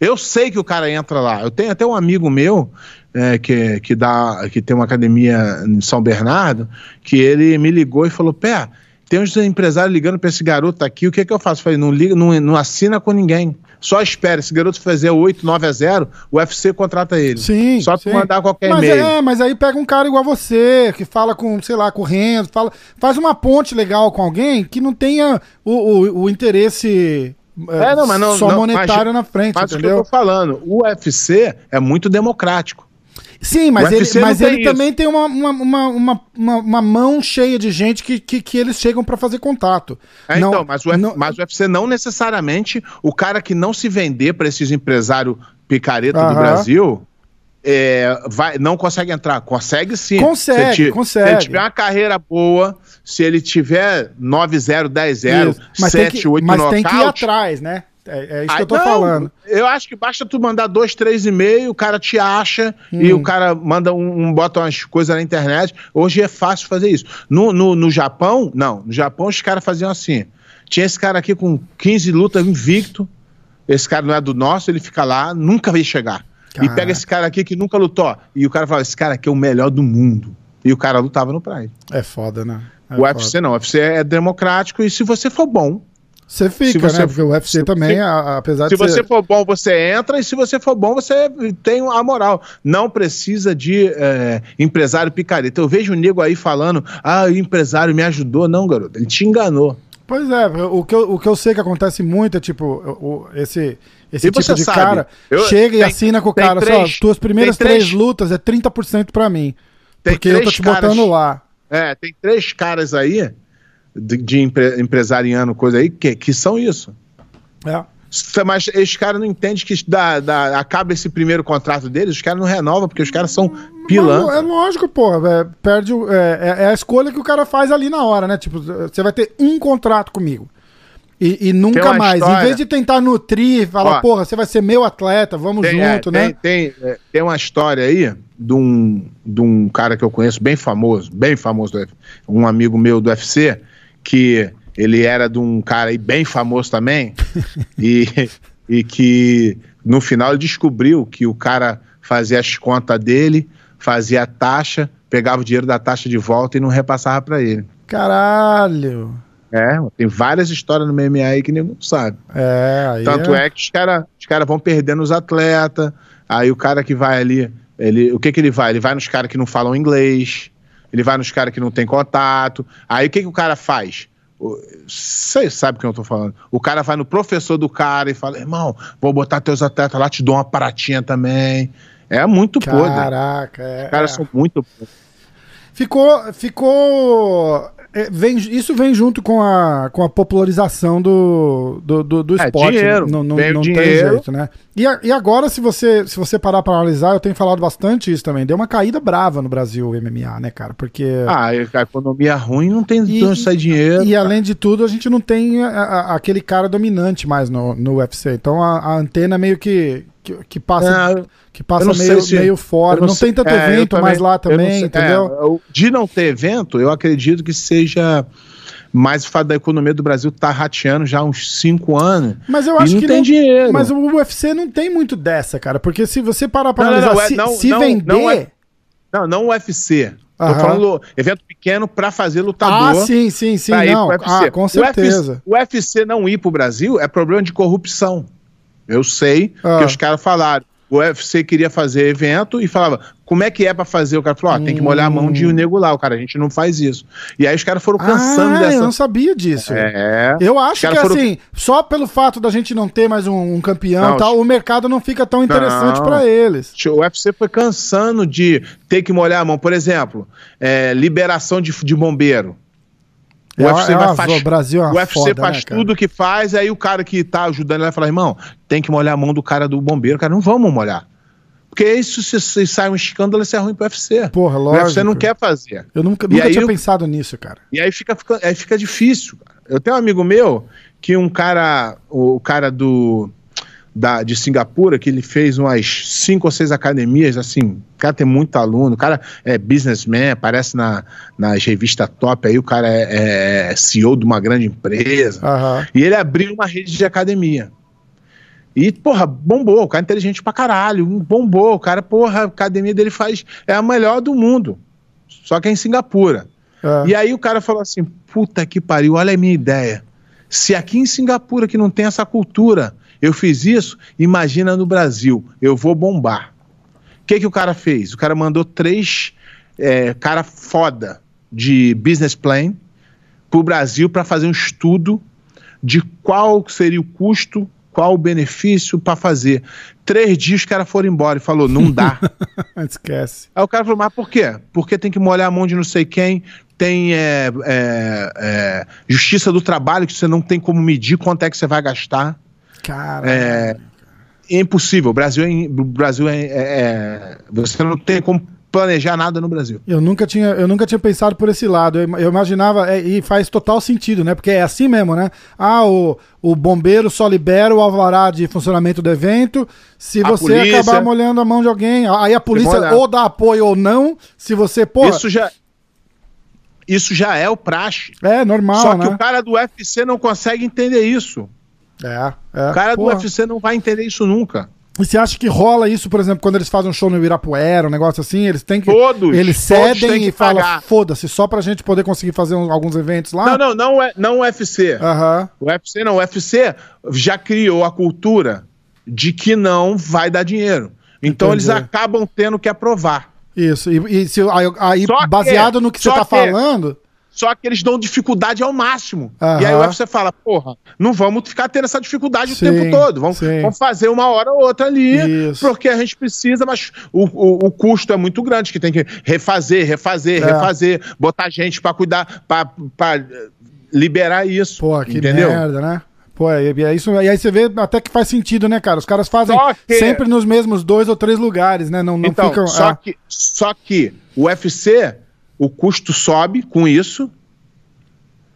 Eu sei que o cara entra lá. Eu tenho até um amigo meu é, que, que, dá, que tem uma academia em São Bernardo, que ele me ligou e falou: Pé, tem uns empresários ligando para esse garoto aqui, o que, é que eu faço? Eu falei: não, liga, não, não assina com ninguém. Só espera, esse garoto fazer 8, 9 a 0, o UFC contrata ele. Sim. Só sim. mandar qualquer mas e-mail. É, mas aí pega um cara igual você, que fala com, sei lá, com o Renzo, fala, faz uma ponte legal com alguém que não tenha o, o, o interesse é, não, mas não, só não, monetário mas, na frente, mas entendeu? Mas o que eu tô falando, o UFC é muito democrático. Sim, mas ele, mas ele também tem uma, uma, uma, uma, uma, mão cheia de gente que, que, que eles chegam para fazer contato. É, não, então, mas o, não, mas o UFC não necessariamente, o cara que não se vender para esses empresários picareta -huh. do Brasil, é, vai, não consegue entrar. Consegue sim. Consegue, se consegue. Se ele tiver uma carreira boa, se ele tiver 9-0, 10-0, 7-8 Mas tem que ir atrás, né? É, é isso que eu tô não, falando. Eu acho que basta tu mandar dois, três e-mails, o cara te acha hum. e o cara manda um, um, bota umas coisas na internet. Hoje é fácil fazer isso. No, no, no Japão, não. No Japão os caras faziam assim. Tinha esse cara aqui com 15 lutas invicto. Esse cara não é do nosso, ele fica lá, nunca vai chegar. Caraca. E pega esse cara aqui que nunca lutou. E o cara fala: esse cara aqui é o melhor do mundo. E o cara lutava no Pride. É foda, né? É o UFC não. O UFC é democrático e se você for bom, você fica, você, né? Porque o UFC também, apesar se de. Se você for bom, você entra, e se você for bom, você tem a moral. Não precisa de é, empresário picareta. Eu vejo o nego aí falando, ah, o empresário me ajudou. Não, garoto, ele te enganou. Pois é, o que eu, o que eu sei que acontece muito é tipo, o, esse, esse E tipo de sabe, cara eu- chega e tem- assina com o cara, três- só, tuas primeiras três- três lutas é 30% pra mim. Porque eu tô te caras- botando lá. É, tem três caras aí, de, de empre- empresariando, coisa aí, que, que são isso. É. Mas esses caras não entendem que dá, dá- acaba esse primeiro contrato deles, os caras não renovam, porque os caras são Mas É pilantras. lógico, pô. É, perde o- é, é- é a escolha que o cara faz ali na hora, né? Tipo, você vai ter um contrato comigo. E, e nunca Tem mais. Em história- vez de tentar nutrir, falar, Ó. porra, você vai ser meu atleta, vamos Tem, é, junto, tem, né? Tem, é, tem uma história aí de um, de um cara que eu conheço, bem famoso, bem famoso, um amigo meu do UFC, que ele era de um cara aí bem famoso também, *laughs* e, e que no final ele descobriu que o cara fazia as contas dele, fazia a taxa, pegava o dinheiro da taxa de volta e não repassava pra ele. Caralho. É, tem várias histórias no MMA aí que ninguém sabe. É, aí Tanto é, que os caras os cara vão perdendo os atletas. Aí o cara que vai ali, ele, o que que ele vai? Ele vai nos caras que não falam inglês, ele vai nos caras que não tem contato. Aí o que que o cara faz? Você sabe o que eu tô falando. O cara vai no professor do cara e fala: irmão, vou botar teus atletas lá, te dou uma paratinha também. É muito podre. Caraca, é. Os caras são muito podres. Ficou. Ficou. É, vem, isso vem junto com a, com a popularização do, do, do, do É, esporte. dinheiro. Não, não, não tem dinheiro. jeito, né? E, a- e agora, se você, se você parar pra analisar, eu tenho falado bastante isso também. Deu uma caída brava no Brasil, o MMA, né, cara? Porque. Ah, a economia ruim não tem de onde sair dinheiro. E além de tudo, a gente não tem a- a- aquele cara dominante mais no, no UFC. Então a, a antena meio que, que, que passa, É, que passa não meio, se- meio fora. Não, sei- tem tanto é, evento mais lá não também, sei- entendeu? é, de não ter evento, eu acredito que seja mais o fato da economia do Brasil estar rateando já há uns cinco anos. Mas eu acho não que tem não, dinheiro. Mas o UFC não tem muito dessa, cara. Porque se você parar pra Não, não, analisar, não, é- se, não, se não, vender. não é- Não, não o UFC. Aham. Tô falando evento pequeno para fazer lutador. ah, sim, sim, sim. Não. Ah, com O certeza. UFC, o UFC não ir pro Brasil é problema de corrupção. Eu sei Ah. que os caras falaram. O UFC queria fazer evento e falava, como é que é pra fazer? O cara falou, ó, tem que molhar a mão de um nego lá. O cara, a gente não faz isso. E aí os caras foram cansando ah, dessa... eu não sabia disso. É. Eu acho que foram- assim, só pelo fato da gente não ter mais um, um campeão Não, e tal, o mercado não fica tão interessante pra eles. O UFC foi cansando de ter que molhar a mão. Por exemplo, é, liberação de, de bombeiro. O É, UFC é vai uma- faz, o Brasil é o UFC foda, faz né, tudo que faz, aí o cara que tá ajudando ele vai falar, irmão, tem que molhar a mão do cara do bombeiro. Cara, não vamos molhar. Porque isso, se, se sai um escândalo, isso é ruim pro UFC. Porra, o UFC lógico. não quer fazer. Eu nunca, nunca aí tinha eu- pensado nisso, cara. E aí fica, fica- aí fica difícil. Cara. Eu tenho um amigo meu que um cara, o cara do da, de Singapura, que ele fez umas cinco ou seis academias, assim, o cara tem muito aluno, o cara é businessman, aparece na, nas revistas top aí, o cara é, é CEO de uma grande empresa. Aham. E ele abriu uma rede de academia. E, porra, bombou, o cara é inteligente pra caralho, bombou, o cara, porra, a academia dele faz, é a melhor do mundo. Só que é em Singapura. É. E aí o cara falou assim: puta que pariu, olha a minha ideia. Se aqui em Singapura, que não tem essa cultura, eu fiz isso, imagina no Brasil, eu vou bombar. O que, que o cara fez? O cara mandou três é, cara foda de business plan pro Brasil para fazer um estudo de qual seria o custo, qual o benefício para fazer. Três dias os caras foram embora e falou: não dá. *laughs* Esquece. Aí o cara falou, mas por quê? Porque tem que molhar a mão de não sei quem, tem é, é, é, justiça do trabalho, que você não tem como medir quanto é que você vai gastar. É, é impossível. O Brasil, é, Brasil é, é- é- Você não tem como planejar nada no Brasil. Eu nunca tinha, eu nunca tinha pensado por esse lado. Eu, eu imaginava, é, e faz total sentido, né? Porque é assim mesmo, né? Ah, o, o bombeiro só libera o alvará de funcionamento do evento se A você polícia- acabar molhando a mão de alguém. Aí a polícia ou dá apoio ou não. Se você, pô, Isso já. Isso já é o praxe. é normal, Só que né? o cara do UFC não consegue entender isso. É, é. O cara porra. do UFC não vai entender isso nunca. E você acha que rola isso, por exemplo, quando eles fazem um show no Ibirapuera, um negócio assim, eles têm que. Todos, Eles todos cedem que e falam, foda-se, só pra gente poder conseguir fazer um- alguns eventos lá? Não, não, não, é, não o UFC. Aham. O UFC não, o UFC já criou a cultura de que não vai dar dinheiro. Então Entendi. eles acabam tendo que aprovar. Isso. E, e se, aí, aí, Só que- baseado no que você tá que- falando. Só que eles dão dificuldade ao máximo. Uhum. E aí o UFC fala, porra, não vamos ficar tendo essa dificuldade sim, o tempo todo. Vamos, vamos, fazer uma hora ou outra ali, Isso. porque a gente precisa, mas o, o, o, custo é muito grande, que tem que refazer, refazer, é. refazer, botar gente para cuidar, para liberar isso. Pô, que entendeu? merda, né? Pô, é, é isso. E aí você vê até que faz sentido, né, cara? Os caras fazem que... sempre nos mesmos dois ou três lugares, né? Não, não então, ficam. Só, ah. que, só que o UFC, o custo sobe com isso.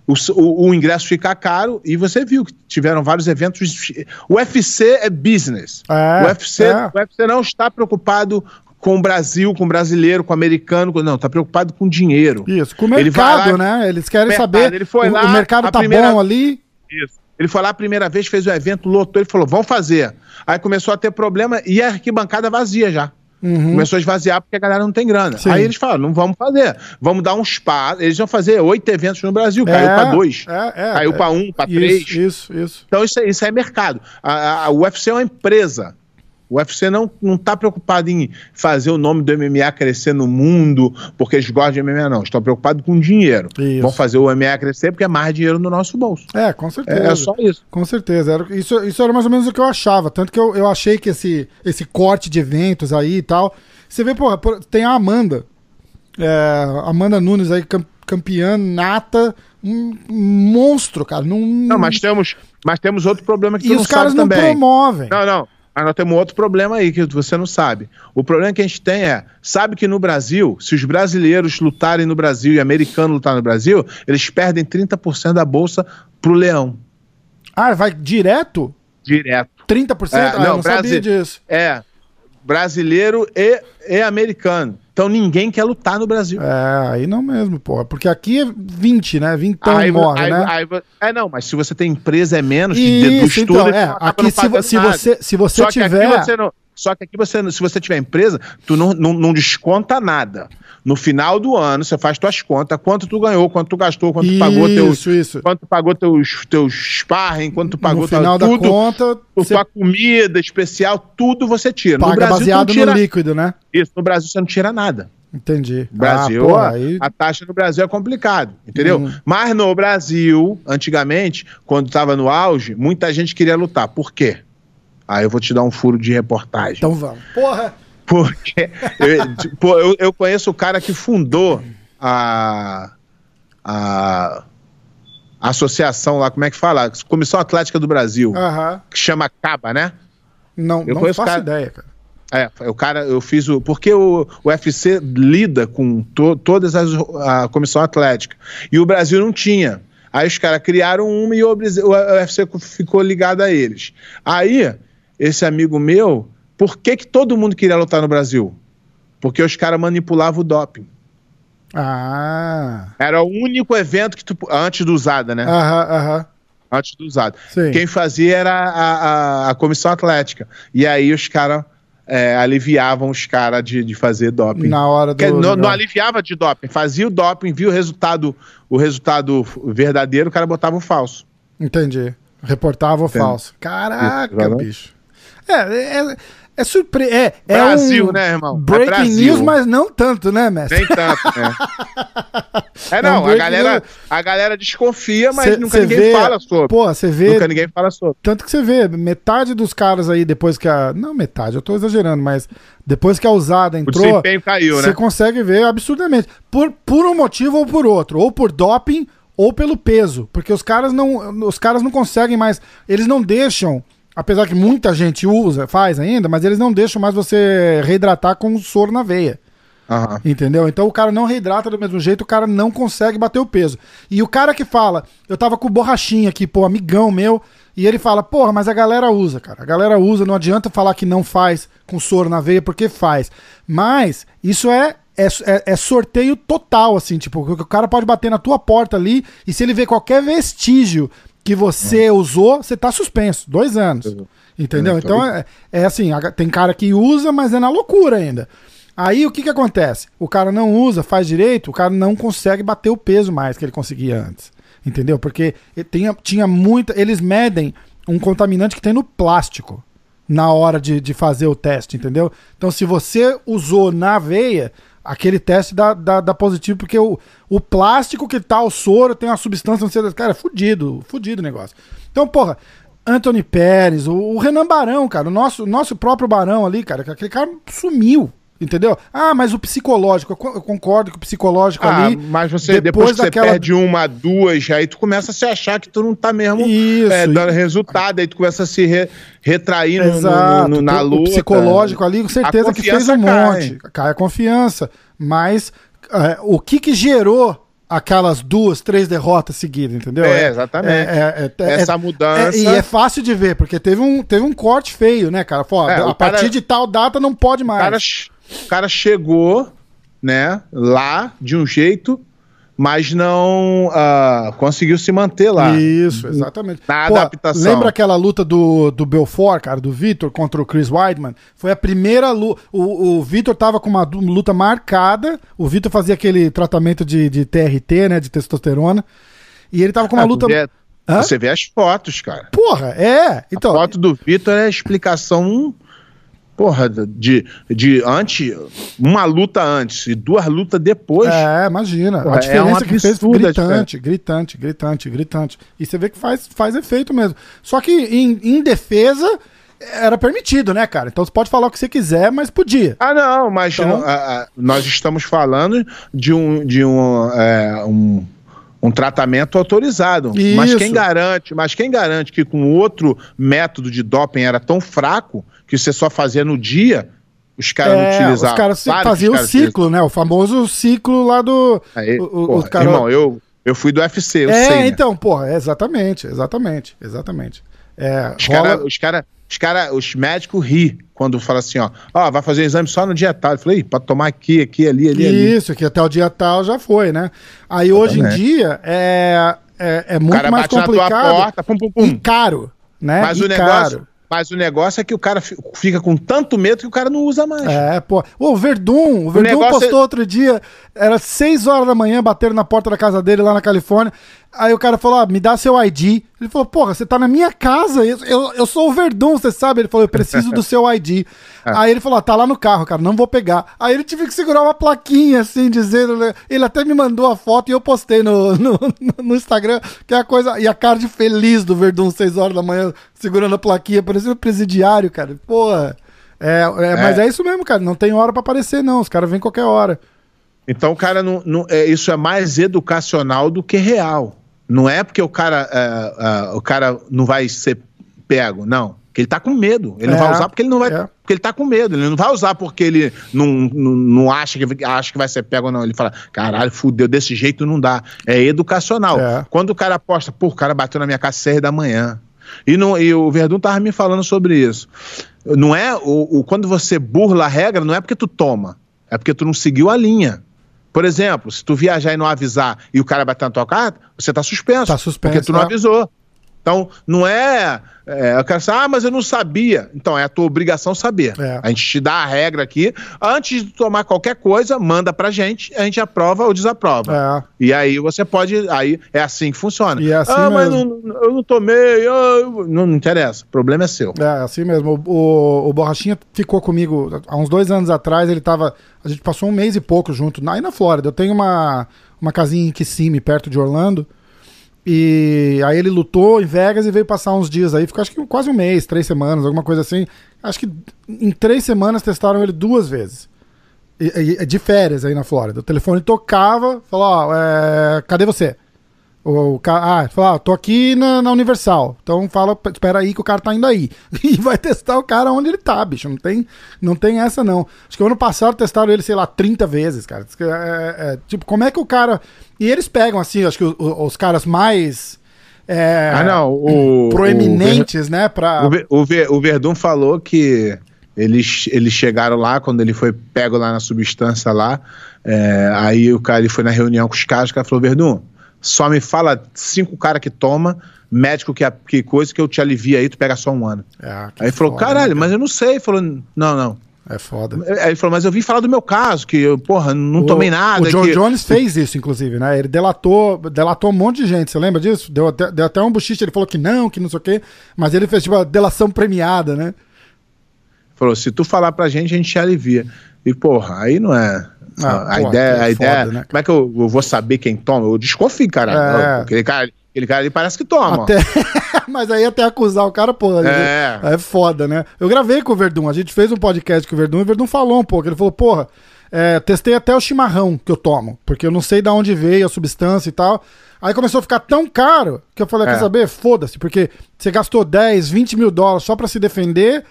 O, o, o, ingresso fica caro e você viu que tiveram vários eventos. O UFC é business. É, o, UFC, é. o UFC não está preocupado com o Brasil, com o brasileiro, com o americano. Não, está preocupado com dinheiro. Isso, com o mercado, lá, né? Eles querem mercado, saber. Ele foi o, lá, o mercado tá primeira... bom ali. Isso. Ele foi lá a primeira vez, fez o evento, lotou, ele falou, vamos fazer. Aí começou a ter problema e a arquibancada vazia já. Uhum. Começou a esvaziar porque a galera não tem grana. Sim. Aí eles falaram, não vamos fazer. Vamos dar um espaço. Eles vão fazer oito eventos no Brasil, caiu é, para dois. É, é, caiu para um, para três. Isso, isso. Então isso, é, isso é mercado. A, a, a UFC é uma empresa. O UFC não, não tá preocupado em fazer o nome do MMA crescer no mundo porque eles gostam de MMA, não. Estão preocupados com dinheiro. Isso. Vão fazer o MMA crescer porque é mais dinheiro no nosso bolso. É, com certeza. É, é só isso. Com certeza. Era, isso, isso era mais ou menos o que eu achava. Tanto que eu, eu achei que esse, esse corte de eventos aí e tal. Você vê, porra, tem a Amanda. É, Amanda Nunes aí, campeã nata. Um monstro, cara. Não, não, mas temos, mas temos outro problema que e tu os caras não também. promovem. Não, não. Mas nós temos outro problema aí que você não sabe. O problema que a gente tem é, sabe que no Brasil, se os brasileiros lutarem no Brasil e americanos lutarem no Brasil, eles perdem 30% da bolsa pro leão. Ah, vai direto? Direto. 30%? É, ah, não, eu não sabia disso. É, brasileiro e, e americano. Então ninguém quer lutar no Brasil. É, aí não mesmo, porra. Porque aqui é 20, né? 20 aí, morre, aí, né? Aí, é, não, mas se você tem empresa é menos Isso, estudo, então, é, aqui se, se você, se você Só tiver... Só que aqui você, se você tiver empresa, tu não, não, não, desconta nada. No final do ano, você faz tuas contas, quanto tu ganhou, quanto tu gastou, quanto isso, tu pagou teus, isso. quanto tu pagou teus, teus sparring, quanto tu pagou no final da conta, você... tua comida especial, tudo você tira. Paga no Brasil, baseado tira... no líquido, né? Isso, no Brasil você não tira nada. Entendi. Brasil, ah, porra, aí... a taxa no Brasil é complicado, entendeu? Hum. Mas no Brasil, antigamente, quando estava no auge, muita gente queria lutar. Por quê? Aí eu vou te dar um furo de reportagem. Então vamos. Porra! Porque *laughs* eu, tipo, eu, eu, conheço o cara que fundou a, a, associação lá, como é que fala? Comissão Atlética do Brasil, que chama CABA, né? Não, eu não faço cara, ideia, cara. É, o cara, eu fiz o. Porque o, o UFC lida com to, todas as. a comissão atlética. E o Brasil não tinha. Aí os caras criaram uma e o, o UFC ficou ligado a eles. Aí esse amigo meu, por que, que todo mundo queria lutar no Brasil? Porque os caras manipulavam o doping. Ah. Era o único evento que tu. Antes do usada, né? Aham, aham. Antes do usada. Quem fazia era a, a, a comissão atlética. E aí os caras. É, aliviavam os caras de, de fazer doping. Na hora do. Não, não, aliviava de doping, fazia o doping, viu o resultado, o resultado verdadeiro, o cara botava o falso. Entendi. Reportava o falso. Caraca, Isso, bicho. É, é, é surpresa. É, é Brasil, um né, irmão? É breaking é news, mas não tanto, né, mestre? Nem tanto, né? *laughs* é, não, é um a, galera, a galera desconfia, mas cê, nunca cê ninguém vê, fala sobre. Pô, você vê. Nunca ninguém fala sobre. Tanto que você vê, metade dos caras aí, depois que a. Não, metade, eu tô exagerando, mas depois que a usada entrou. O desempenho caiu, né? Você consegue ver absurdamente. Por, por um motivo ou por outro. Ou por doping ou pelo peso. Porque os caras não. Os caras não conseguem mais. Eles não deixam Apesar que muita gente usa, faz ainda, mas eles não deixam mais você reidratar com soro na veia. Uhum. Entendeu? Então o cara não reidrata do mesmo jeito, o cara não consegue bater o peso. E o cara que fala, eu tava com o borrachinha aqui, pô, amigão meu, e ele fala, porra, mas a galera usa, cara. A galera usa, não adianta falar que não faz com soro na veia, porque faz. Mas isso é é, é, é, sorteio total, assim, tipo, o cara pode bater na tua porta ali e se ele vê qualquer vestígio que você é. usou, você tá suspenso. Dois anos. Entendeu? É, então é, é assim, tem cara que usa, mas é na loucura ainda. Aí o que que acontece? O cara não usa, faz direito, o cara não consegue bater o peso mais que ele conseguia antes. Entendeu? Porque tinha, tinha muita. Eles medem um contaminante que tem no plástico na hora de, de fazer o teste, entendeu? Então, se você usou na veia, aquele teste dá, dá, dá positivo, porque o, o plástico que tá o soro tem uma substância, não sei, cara, é fudido, fudido o negócio. Então, porra, Anthony Pérez, o, o Renan Barão, cara, o nosso, nosso próprio Barão ali, cara, aquele cara sumiu. Entendeu? Ah, mas o psicológico, eu concordo que o psicológico ah, ali. Mas você, depois, depois que daquela... você perde uma, duas, aí tu começa a se achar que tu não tá mesmo Isso, é, dando resultado, aí tu começa a se re, retrair Exato, no, no, na luta. O psicológico ali, com certeza que fez um cai. monte. Cai a confiança. Mas é, o que que gerou aquelas duas, três derrotas seguidas, entendeu? É, exatamente. É, é, é, é Essa mudança. e é fácil de ver, porque teve um, teve um corte feio, né, cara? Pô, a partir de tal data não pode mais. Cara, o cara chegou, né, lá de um jeito mas não uh, conseguiu se manter lá. Isso, exatamente. Na Pô, adaptação. Lembra aquela luta do, do Belfort, cara, do Vitor contra o Chris Weidman? Foi a primeira luta. O, o Vitor tava com uma luta marcada. O Vitor fazia aquele tratamento de, de TRT, né, de testosterona. E ele tava com uma ah, luta. Vê, você vê as fotos, cara. Porra, é. Então, a foto do Vitor é a explicação porra, de, de antes, uma luta antes e duas lutas depois. É, imagina. Porra, a diferença é que fez gritante, gritante, gritante, gritante. E você vê que faz, faz efeito mesmo. Só que em, em defesa era permitido, né, cara? Então você pode falar o que você quiser, mas podia. Ah, não, mas então... a, a, nós estamos falando de um, de um, é, um um tratamento autorizado. Isso. Mas quem garante, mas quem garante que com outro método de doping era tão fraco que você só fazia no dia, os caras é, não utilizavam. Os caras faziam o ciclo, né? O famoso ciclo lá do. Aí, o, porra, o cara... Irmão, eu, eu fui do UFC, eu é, sei. É, então, porra, exatamente, exatamente, exatamente. É, os rola... caras, os, cara, os, cara, os médicos ri quando fala assim, ó, ó, vai fazer exame só no dia tal. Eu falei, pode tomar aqui, aqui, ali, ali, Isso, ali. que até o dia tal já foi, né? Aí hoje em dia é, é, é muito mais complicado porta, pum, pum, pum. e caro, né? Mas e o negócio... Caro. Mas o negócio é que o cara fica com tanto medo que o cara não usa mais. É, pô. O Verdun, o Verdun o postou é... outro dia, era 6 horas da manhã, bateram na porta da casa dele lá na Califórnia. Aí o cara falou: ah, me dá seu ID. Ele falou: porra, você tá na minha casa. Eu, eu, eu sou o Verdun, você sabe? Ele falou: eu preciso do seu ID. *laughs* É. Aí ele falou: ah, tá lá no carro, cara, não vou pegar. Aí ele tive que segurar uma plaquinha assim, dizendo. Né? Ele até me mandou a foto e eu postei no, *laughs* no, no Instagram, que é a coisa. E a cara de feliz do Verdun, 6 horas da manhã, segurando a plaquinha, parecia um presidiário, cara. Porra. É, é, é, Mas é isso mesmo, cara. Não tem hora para aparecer, não. Os caras vêm qualquer hora. Então o cara não, não é, isso é mais educacional do que real. Não é porque o cara, é, é, o cara não vai ser pego, não. Porque ele tá com medo. Ele não vai é, usar porque ele não vai. Porque ele tá com medo. Ele não vai usar porque ele não, não, não acha, que, acha que vai ser pego, não. Ele fala, caralho, fudeu, desse jeito não dá. É educacional. Quando o cara aposta, pô, o cara bateu na minha casa às seis da manhã. E, não, e o Verdun tava me falando sobre isso. Não é o, o, quando você burla a regra, não é porque tu toma, é porque tu não seguiu a linha. Por exemplo, se tu viajar e não avisar e o cara bater na tua carta, você tá suspenso. Tá suspenso. Porque tu não é. avisou. Então, não é, é. Eu quero saber, ah, mas eu não sabia. Então, é a tua obrigação saber. É. A gente te dá a regra aqui. Antes de tomar qualquer coisa, manda pra gente, a gente aprova ou desaprova. É. E aí você pode. Aí é assim que funciona. E é assim ah, mesmo. mas não, eu não tomei. Eu, não, não, interessa. O problema é seu. É, assim mesmo. O, o, o Borrachinha ficou comigo há uns dois anos atrás. Ele tava. A gente passou um mês e pouco junto, aí na Flórida. Eu tenho uma, uma casinha em Kissimmee, perto de Orlando. E aí ele lutou em Vegas e veio passar uns dias aí, ficou acho que quase um mês, três semanas, alguma coisa assim. Acho que em três semanas testaram ele duas vezes. E, e, de férias aí na Flórida. O telefone tocava, falou, ó, é, cadê você? O, o ah, fala, ah, tô aqui na, na, Universal. Então fala, espera aí que o cara tá indo aí. *laughs* E vai testar o cara onde ele tá, bicho. Não tem, não tem essa, não. Acho que ano passado testaram ele, sei lá, 30 vezes, cara. É, é, é, tipo, como é que o cara. E eles pegam, assim, acho que os, os caras mais. É, ah, não. O, proeminentes, o, né? Pra... O, o, o Verdun falou que eles, eles chegaram lá, quando ele foi pego lá na substância lá. É, aí o cara ele foi na reunião com os caras, o cara falou: Verdun só me fala cinco caras que toma, médico que, que coisa que eu te alivia aí, tu pega só um ano. É, aí ele falou, foda, caralho, né, mas eu não sei. Falou, não, não. É foda. Aí ele falou, mas eu vim falar do meu caso, que eu, porra, não o, tomei nada. O John que... Jones fez isso, inclusive, né? Ele delatou, delatou um monte de gente, você lembra disso? Deu até, deu até um buchiche, ele falou que não, que não sei o quê, mas ele fez tipo a delação premiada, né? Falou, se tu falar pra gente, a gente te alivia. E, porra, aí não é. Ah, a, ideia, é a ideia, foda, né? como é que eu, eu, vou saber quem toma? Eu desconfio, cara. É. Aquele cara, aquele cara ali parece que toma. Até... *laughs* Mas aí até acusar o cara, pô, é. é foda, né? Eu gravei com o Verdun, a gente fez um podcast com o Verdun e o Verdun falou um pouco. Ele falou, porra, é, testei até o chimarrão que eu tomo, porque eu não sei de onde veio a substância e tal. Aí começou a ficar tão caro que eu falei, é. quer saber? Foda-se, porque você gastou 10, 20 mil dólares só para se defender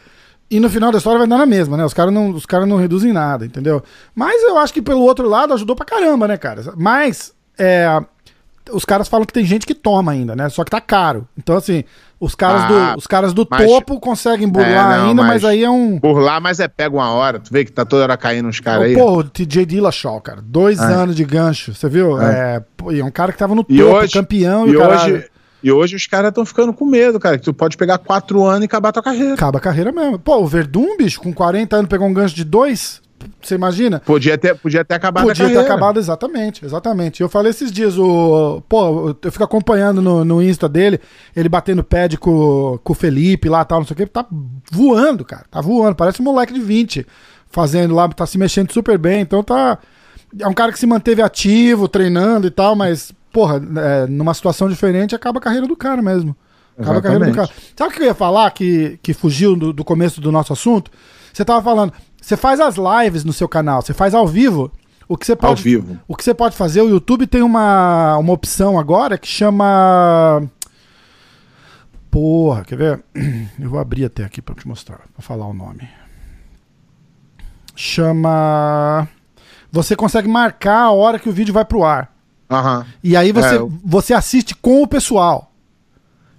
e no final da história vai dar na mesma, né? Os caras não, os cara não reduzem nada, entendeu? Mas eu acho que pelo outro lado ajudou pra caramba, né, cara? Mas é, os caras falam que tem gente que toma ainda, né? Só que tá caro. Então, assim, os caras ah, do, os caras do mas, topo conseguem burlar é, não, ainda, mas, mas, aí é um. Burlar, mas é pega uma hora. Tu vê que tá toda hora caindo uns caras aí. Pô, o TJ Dillashaw, cara. Dois é. anos de gancho, você viu? É. é. é um cara que tava no e topo, hoje, campeão e, e hoje e hoje os caras estão ficando com medo, cara. Que tu pode pegar quatro anos e acabar a tua carreira. Acaba a carreira mesmo. Pô, o Verdun, bicho, com 40 anos pegou um gancho de dois. Você imagina? Podia ter, podia ter acabado Podia ter acabado, exatamente, exatamente. Eu falei esses dias, o. Pô, eu fico acompanhando no, no Insta dele, ele batendo pad com, com o Felipe lá tal, não sei o que. Tá voando, cara. Tá voando. Parece um moleque de 20 fazendo lá, tá se mexendo super bem. Então tá. É um cara que se manteve ativo, treinando e tal, mas porra, é, numa situação diferente, acaba a carreira do cara mesmo. Acaba Exatamente. a carreira do cara. Sabe o que eu ia falar que, que fugiu do, do começo do nosso assunto? Você tava falando, você faz as lives no seu canal, você faz ao vivo. O que você pode, ao vivo. O que você pode fazer, o YouTube tem uma, uma opção agora que chama. Porra, quer ver? *clears throat* Eu vou abrir até aqui para te mostrar, para falar o nome. Chama. Você consegue marcar a hora que o vídeo vai pro ar. Uhum. E aí você, é, eu... você assiste com o pessoal.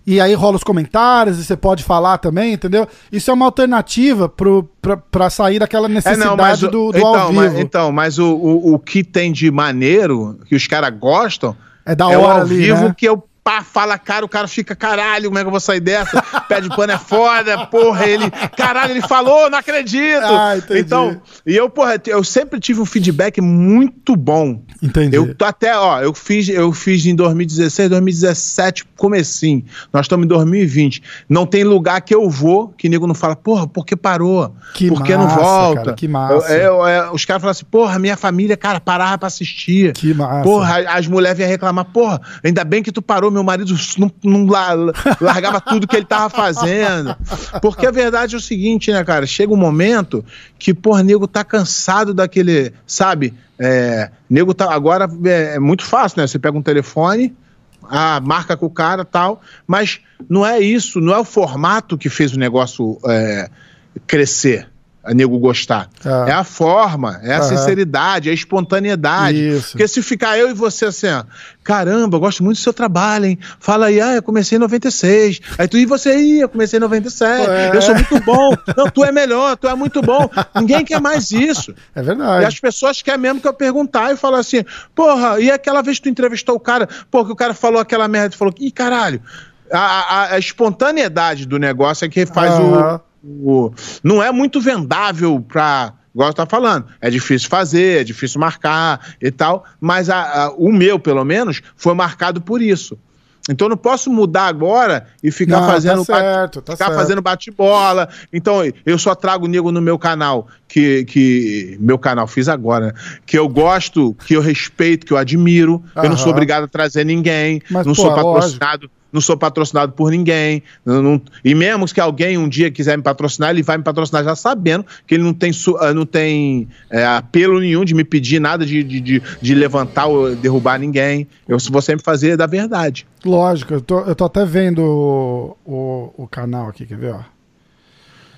E aí rola os comentários e você pode falar também, entendeu? Isso é uma alternativa pro, pra, pra sair daquela necessidade é, não, mas, do, do então, ao vivo. Mas, então, mas o, o, o, que tem de maneiro, que os caras gostam, é da hora é o ao ali, vivo né? que eu pá, fala cara, o cara fica, caralho, como é que eu vou sair dessa? Pé de pano é foda, porra, ele, caralho, ele falou, não acredito. Ah, então, e eu, porra, eu sempre tive um feedback muito bom. Entendi. Eu tô até, ó, eu fiz, eu fiz em 2016, 2017, comecinho. Nós estamos em 2020. Não tem lugar que eu vou que nego não fala, porra, por que parou? Que por que não volta? Cara, que massa. Eu, eu, eu, os caras falam assim, porra, minha família, cara, parava pra assistir. Que massa. Porra, as mulheres vinham reclamar, porra, ainda bem que tu parou, meu marido não, não largava tudo que ele tava fazendo. Porque a verdade é o seguinte, né, cara? Chega um momento que, porra, nego tá cansado daquele, sabe? É, nego tá. Agora é, é muito fácil, né? Você pega um telefone, ah, marca com o cara tal, mas não é isso, não é o formato que fez o negócio é, crescer a nego gostar. Ah. É a forma, é a sinceridade, é a espontaneidade. Isso. Porque se ficar eu e você assim, ó, caramba, eu gosto muito do seu trabalho, hein? Fala aí, ah, eu comecei em 96. Aí tu e você aí, eu comecei em 97. É. Eu sou muito bom. Não, tu é melhor, tu é muito bom. Ninguém quer mais isso. É verdade. E as pessoas querem mesmo que eu perguntar e falar assim, porra, e aquela vez que tu entrevistou o cara, pô, que o cara falou aquela merda, tu falou, ih, caralho. A, a, a, espontaneidade do negócio é que faz uhum. o o, não é muito vendável para igual tá falando, é difícil fazer, é difícil marcar e tal, mas a, a, o meu, pelo menos, foi marcado por isso. Então eu não posso mudar agora e ficar não, tá fazendo tá certo, tá ficar certo. fazendo bate-bola. Então eu só trago nego no meu canal que que meu canal fiz agora, né? que eu gosto, que eu respeito, que eu admiro. Aham. Eu não sou obrigado a trazer ninguém, Mas, não pô, sou patrocinado. Lógico não sou patrocinado por ninguém. Não, não, e mesmo que alguém um dia quiser me patrocinar, ele vai me patrocinar já sabendo que ele não tem, ah, não tem é, apelo nenhum de me pedir nada de, de, de, de, levantar ou derrubar ninguém. Eu vou sempre fazer da verdade. Lógico, eu tô, eu tô até vendo o, o, o canal aqui, quer ver? Ó.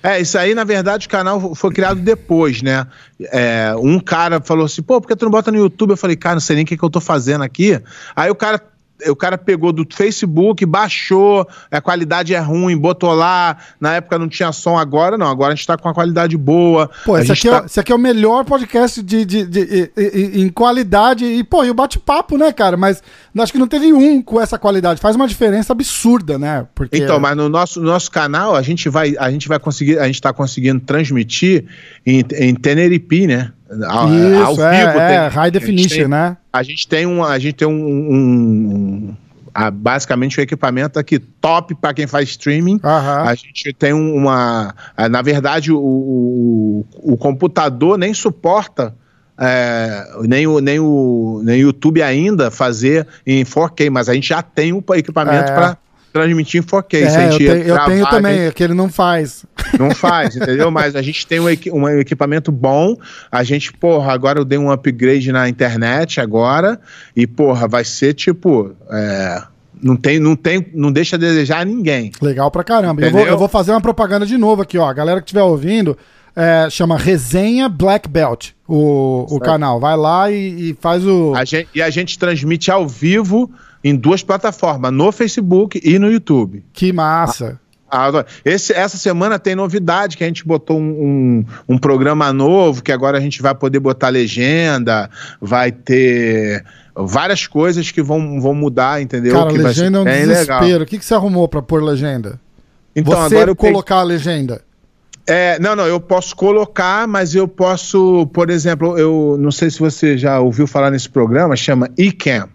É, isso aí, na verdade, o canal foi criado depois, né? É, um cara falou assim, pô, por que tu não bota no YouTube? Eu falei, cara, não sei nem o que, que eu tô fazendo aqui. Aí o cara o cara pegou do Facebook, baixou, a qualidade é ruim, botou lá. Na época não tinha som, agora não. Agora a gente tá com a qualidade boa. Pô, esse aqui, tá... é, esse aqui é o melhor podcast de, de, de, de, de em qualidade. E, pô, e o bate-papo, né, cara? Mas acho que não teve um com essa qualidade. Faz uma diferença absurda, né? Porque... Então, mas no nosso, no nosso canal, a gente vai, a gente vai conseguir, a gente tá conseguindo transmitir em, em Tenerife, né? Ao, Isso, ao é, vivo. É, tem, high definition, tem, né? A gente tem um, a gente tem um, um a, basicamente o equipamento aqui top para quem faz streaming. Aham. A gente tem uma. a, Na verdade, o, o, o computador nem suporta. é, nem, o, nem, o, nem o YouTube ainda fazer em 4K, mas a gente já tem o equipamento É. para transmitir em 4K. Se a É, eu, tenho- eu tenho também, gente é que ele não faz. não *laughs* faz, entendeu? Mas a gente tem um, equi- um equipamento bom. A gente, porra, agora eu dei um upgrade na internet agora. E, porra, vai ser tipo. é, não, tem, não, tem, não deixa a desejar a ninguém. Legal pra caramba. Eu vou, eu vou fazer uma propaganda de novo aqui, ó. A galera que estiver ouvindo, é, chama Resenha Black Belt, o, o canal. Vai lá e, e faz o. A gente, e a gente transmite ao vivo em duas plataformas, no Facebook e no YouTube. Que massa. Agora, esse- essa semana tem novidade, que a gente botou um, um, um programa novo, que agora a gente vai poder botar legenda, vai ter várias coisas que vão, vão mudar, entendeu? Cara, que vai legenda é um desespero. O que, que você arrumou pra pôr legenda? Então, você agora eu colocar a legenda. É, não, não, eu posso colocar, mas eu posso, por exemplo, eu não sei se você já ouviu falar nesse programa, chama eCam.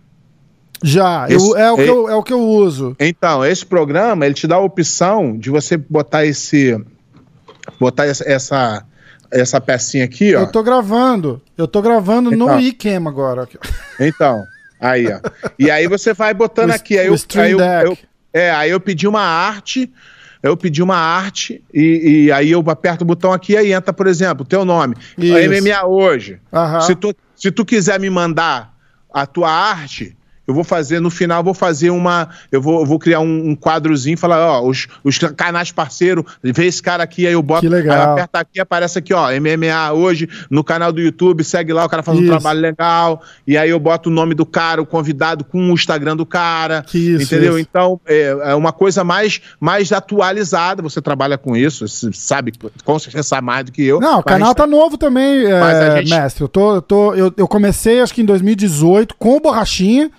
Já, Esse- eu- é, o que é- eu, é o que eu uso. Então, esse programa, ele te dá a opção de você botar esse botar essa essa, essa pecinha aqui, ó. Eu tô gravando. Eu tô gravando no Então. iCam agora. Então, aí, ó. E aí você vai botando O aqui. Aí eu, aí eu, eu- é, aí eu pedi uma arte. Eu pedi uma arte e, e aí eu aperto o botão aqui e aí entra, por exemplo, o teu nome. Isso. MMA hoje. Aham. Se, tu, se tu quiser me mandar a tua arte, eu vou fazer, no final, vou fazer uma. Eu vou, eu vou criar um, um quadrozinho e falar, ó, os, os canais parceiros, vê esse cara aqui, aí eu boto. Que legal. Aperto aqui, aparece aqui, ó, MMA hoje, no canal do YouTube, segue lá, o cara faz Isso. um trabalho legal. E aí eu boto o nome do cara, o convidado com o Instagram do cara. Que isso, entendeu? isso. Então, é, é uma coisa mais, mais atualizada. Você trabalha com isso, você sabe, com certeza sabe mais do que eu. Não, o canal tá novo também, é, gente- mestre. Eu, tô, eu, tô, eu, eu comecei, acho que em 2018, com o Borrachinha.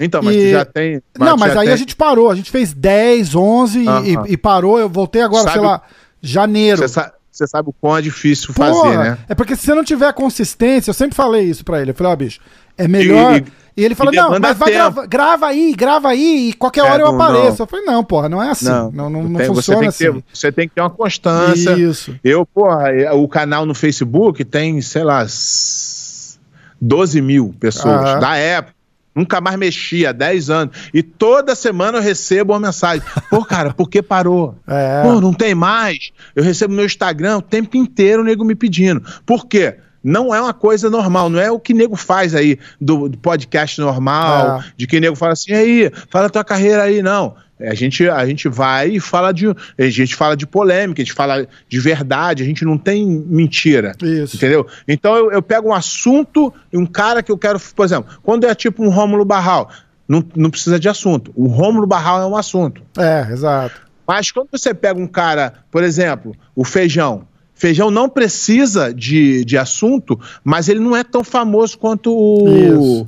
Então, mas E- já tem. não, tu mas aí tem- a gente parou. A gente fez 10, 11 e- e, parou. Eu voltei agora, Sabe- sei lá, janeiro. Você sa- você sabe o quão é difícil Porra, fazer, né? É porque se você não tiver consistência, eu sempre falei isso pra ele. Eu falei, ó, bicho, é melhor. E, E- ele falou, não, mas vai grava, grava aí, grava aí, e qualquer É, hora eu não, apareço. não. Eu falei, não, porra, não é assim. Não, não, não, tem- funciona você assim. ter, Você tem que ter uma constância. Isso. Eu, porra, é, o canal no Facebook tem, sei lá, s- 12 mil pessoas Aham. da época. Nunca mais mexi há 10 anos. E toda semana eu recebo uma mensagem. Pô, cara, por que parou? *laughs* É. Pô, não tem mais. Eu recebo no meu Instagram o tempo inteiro o nego me pedindo. Por quê? Não é uma coisa normal, não é o que nego faz aí do, do podcast normal, É. de que nego fala assim, aí, fala tua carreira aí, não. É, A gente, a gente vai e fala de. A gente fala de polêmica, a gente fala de verdade, a gente não tem mentira. Isso. Entendeu? Então eu, eu pego um assunto e um cara que eu quero. Por exemplo, quando é tipo um Rômulo Barral, não, não precisa de assunto. O Rômulo Barral é um assunto. É, exato. Mas quando você pega um cara, por exemplo, o Feijão. Feijão não precisa de, de assunto, mas ele não é tão famoso quanto o,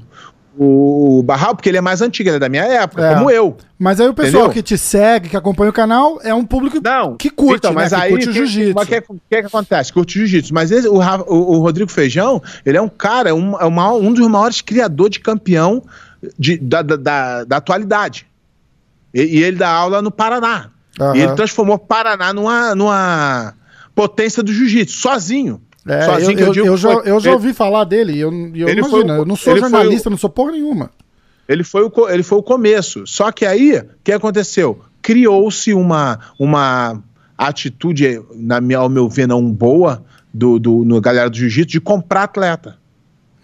O Barral, porque ele é mais antigo, ele é da minha época, É. como eu. Mas aí o pessoal Entendeu? que te segue, que acompanha o canal, é um público Não. que curte, então, mas né? aí, que curte o jiu-jitsu. O que, que, que acontece? Curte jiu-jitsu. Mas esse- o, o- o Rodrigo Feijão, ele é um cara, um, é o maior- um dos maiores criadores de campeão de- da, da, da- da atualidade. E, e ele dá aula no Paraná. Aham. E ele transformou Paraná numa, numa potência do jiu-jitsu, sozinho. É, sozinho eu, que eu digo eu já, foi- eu já ele- ouvi falar dele, eu, eu Ele foi imagino, o- eu não sou jornalista, o- não sou porra nenhuma. Ele foi o, ele foi o começo. Só que aí, o que aconteceu? Criou-se uma, uma atitude, na minha, ao meu ver, não boa, do, do, no galera do jiu-jitsu, de comprar atleta.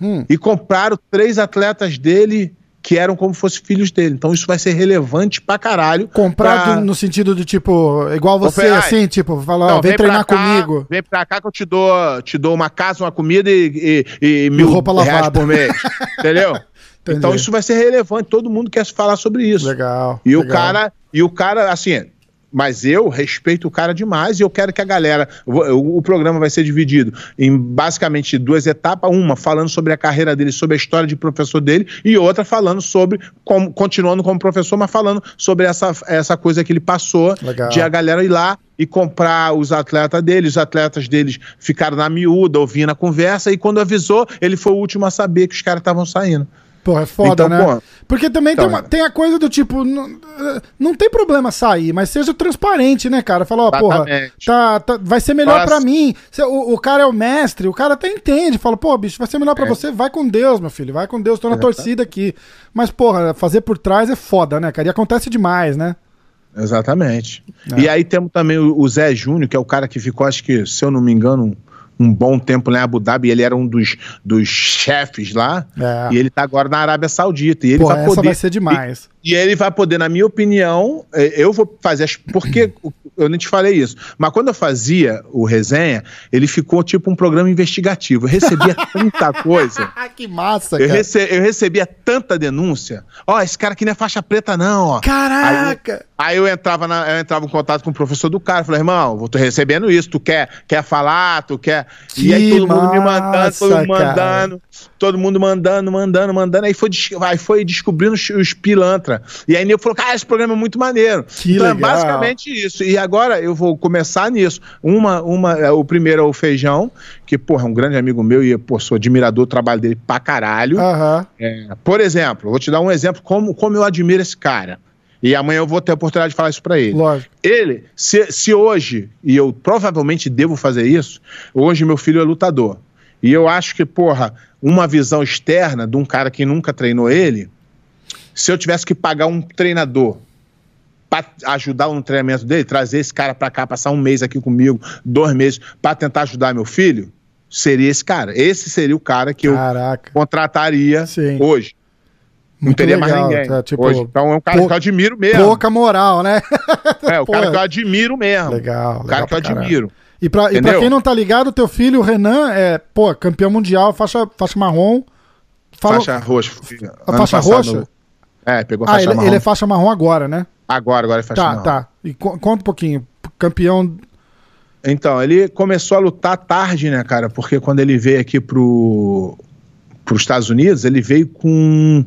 Hum. E compraram três atletas dele que eram como fossem filhos dele. Então isso vai ser relevante pra caralho. Comprado pra- no sentido de, tipo, igual você, assim, tipo, falar, Não, ó, vem, pra treinar cá, comigo. Vem pra cá que eu te dou, te dou uma casa, uma comida e, e, e mil roupa reais lavada. por mês. *laughs* Entendeu? Entendi. Então isso vai ser relevante. Todo mundo quer falar sobre isso. Legal. E o legal. cara, e o cara, assim, mas eu respeito o cara demais e eu quero que a galera. O, o programa vai ser dividido em basicamente duas etapas: uma falando sobre a carreira dele, sobre a história de professor dele, e outra falando sobre, como, continuando como professor, mas falando sobre essa, essa coisa que ele passou Legal. de a galera ir lá e comprar os atletas dele. Os atletas deles ficaram na miúda, ouvindo a conversa, e quando avisou, ele foi o último a saber que os caras estavam saindo. Pô, é foda, então, né? Pô, Porque também então, tem, uma, tem a coisa do tipo, não, não tem problema sair, mas seja transparente, né, cara? Fala, ó, porra, tá, tá, vai ser melhor para mim. O, o, cara é o mestre, o cara até entende, fala, pô, bicho, vai ser melhor para é. você, vai com Deus, meu filho, vai com Deus, tô na torcida aqui. Mas, porra, fazer por trás é foda, né, cara? E acontece demais, né? Exatamente. É. E aí temos também o, Zé Júnior, que é o cara que ficou, acho que, se eu não me engano, um bom tempo lá em Abu Dhabi, ele era um dos, dos chefes lá, é. e ele tá agora na Arábia Saudita. E ele Pô, vai poder, vai ser demais. E, ele vai poder, na minha opinião, é, eu vou fazer as. Porque eu nem te falei isso. Mas quando eu fazia o resenha, ele ficou tipo um programa investigativo. Eu recebia *laughs* tanta coisa. que massa, eu cara. Rece eu recebia tanta denúncia. Ó, oh, esse cara aqui não é faixa preta, não, ó. Caraca! Aí, aí eu, entrava na, eu entrava em contato com o professor do cara. Falei, irmão, vou tô recebendo isso. Tu quer, quer falar? Tu quer. Que e aí todo mundo massa, me mandando, todo mundo mandando, todo mundo mandando, mandando, mandando. Aí foi, aí foi descobrindo os, os pilantra. E aí eu falou, cara, esse programa é muito maneiro. Que então, é legal. é basicamente isso. E agora eu vou começar nisso. Uma, uma, é, o primeiro é o Feijão, que, porra, é um grande amigo meu e, pô, sou admirador do trabalho dele pra caralho. Uhum. É, por exemplo, vou te dar um exemplo como, como eu admiro esse cara. E amanhã eu vou ter a oportunidade de falar isso para ele. Lógico. Ele, se, se hoje, e eu provavelmente devo fazer isso, hoje meu filho é lutador. E eu acho que, porra, uma visão externa de um cara que nunca treinou ele, se eu tivesse que pagar um treinador para ajudar no treinamento dele, trazer esse cara para cá, passar um mês aqui comigo, dois meses, para tentar ajudar meu filho, seria esse cara. Esse seria o cara que Caraca. eu contrataria Sim. hoje. Muito não teria legal, mais ninguém. Tá, tipo, hoje. Então é um cara que eu admiro mesmo. Pouca moral, né? *laughs* é, o cara que eu admiro mesmo. Legal. O cara que eu admiro. E pra, e pra quem não tá ligado, teu filho, o Renan, é, pô, campeão mundial, faixa, faixa marrom. Fala... Faixa roxa. A faixa roxa? É, pegou a ah, faixa ele, marrom. ele é faixa marrom agora, né? Agora, agora é faixa tá, marrom. Tá, tá. E co conta um pouquinho. Campeão. Então, ele começou a lutar tarde, né, cara? Porque quando ele veio aqui pro, os Estados Unidos, ele veio com,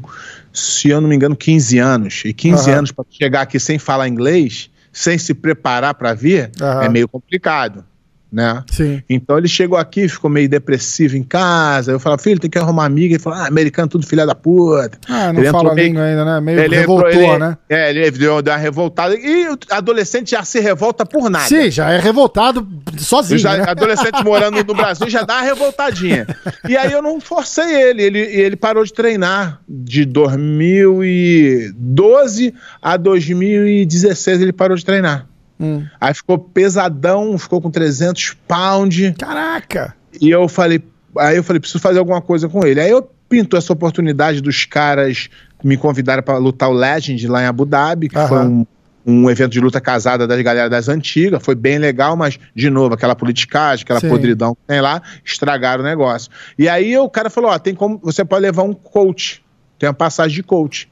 se eu não me engano, 15 anos. E 15 uhum. anos para chegar aqui sem falar inglês, sem se preparar para vir, uhum. é meio complicado né? Sim. Então ele chegou aqui, ficou meio depressivo em casa. Eu falei, filho, tem que arrumar amiga. Ele falou, ah, americano, tudo filha da puta. Ah, não ele fala meio, língua ainda, né? Meio ele revoltou, ele, né? É, ele deu, deu uma revoltada. E o adolescente já se revolta por nada. Sim, já é revoltado sozinho. Já, né? *laughs* Adolescente morando no Brasil já dá uma revoltadinha. E aí eu não forcei ele. Ele, ele parou de treinar de 2012 a 2016. Ele parou de treinar. Hum. Aí ficou pesadão, ficou com 300 pounds. Caraca! E eu falei, aí eu falei, preciso fazer alguma coisa com ele. Aí eu pinto essa oportunidade dos caras que me convidaram para lutar o Legend lá em Abu Dhabi, que Aham. foi um, um evento de luta casada das galera das antigas, foi bem legal, mas, de novo, aquela politicagem, aquela Sim. podridão que tem lá, estragaram o negócio. E aí o cara falou: ó, tem como. Você pode levar um coach, tem uma passagem de coach.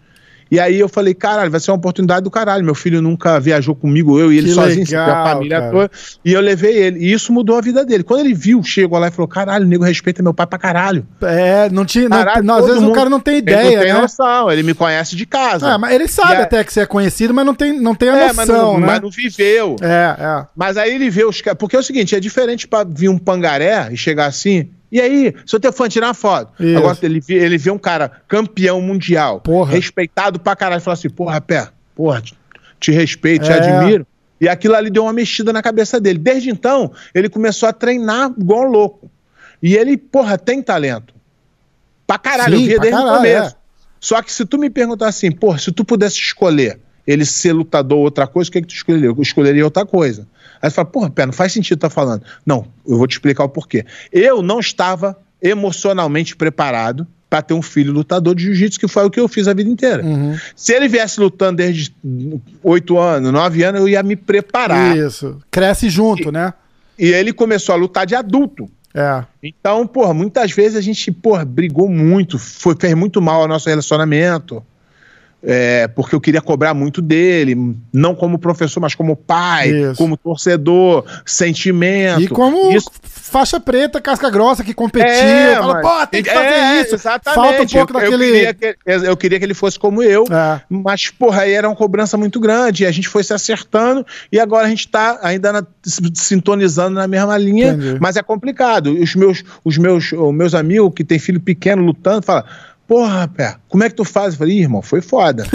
E aí eu falei, caralho, vai ser uma oportunidade do caralho. Meu filho nunca viajou comigo, eu e ele que sozinho, legal, a família cara. toda. E eu levei ele. E isso mudou a vida dele. Quando ele viu, chegou lá e falou: caralho, o nego respeita meu pai pra caralho. É, não tinha. Caralho, não, às vezes mundo, o cara não tem ideia. Ele não tem né? noção, ele me conhece de casa. É, mas ele sabe até que você é conhecido, mas não tem, não tem a é, noção. Mas não, né? mas não viveu. É, é. Mas aí ele vê os caras. Porque é o seguinte: é diferente pra vir um pangaré e chegar assim. E aí, seu fã tirar uma foto. Isso. Agora ele vê, ele vê um cara campeão mundial, porra. respeitado pra caralho, e fala assim: porra, pé, porra, te, te respeito, é. te admiro. E aquilo ali deu uma mexida na cabeça dele. Desde então, ele começou a treinar igual louco. E ele, porra, tem talento. Pra caralho, Sim, eu via desde caralho, o começo. É. Só que se tu me perguntar assim, porra, se tu pudesse escolher ele ser lutador ou outra coisa, o que, é que tu escolheria? Eu escolheria outra coisa. Aí você fala, porra, pé, não faz sentido estar tá falando. Não, eu vou te explicar o porquê. Eu não estava emocionalmente preparado para ter um filho lutador de jiu-jitsu, que foi o que eu fiz a vida inteira. Uhum. Se ele viesse lutando desde oito anos, nove anos, eu ia me preparar. Isso. Cresce junto, e, né? E ele começou a lutar de adulto. É. Então, porra, muitas vezes a gente, porra, brigou muito, foi, fez muito mal ao nosso relacionamento é, porque eu queria cobrar muito dele, não como professor, mas como pai, Isso. como torcedor, sentimento. E como Isso... faixa preta, casca grossa, que competia, é, fala, mas... pô, tem que fazer é, isso. Exatamente. Falta um pouco eu, daquele... Eu queria, que, eu queria que ele fosse como eu, é. mas, porra, aí era uma cobrança muito grande, e a gente foi se acertando, e agora a gente tá ainda na, sintonizando na mesma linha, Entendi. mas é complicado. Os meus, os meus, os meus amigos que têm filho pequeno lutando, falam Porra, pé, como é que tu faz? Eu falei, irmão, foi foda.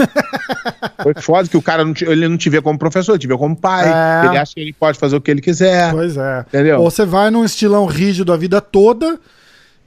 *laughs* foi foda que o cara não te, ele não te vê como professor, te vê como pai. É. Ele acha que ele pode fazer o que ele quiser. Pois é. Entendeu? Ou você vai num estilão rígido a vida toda.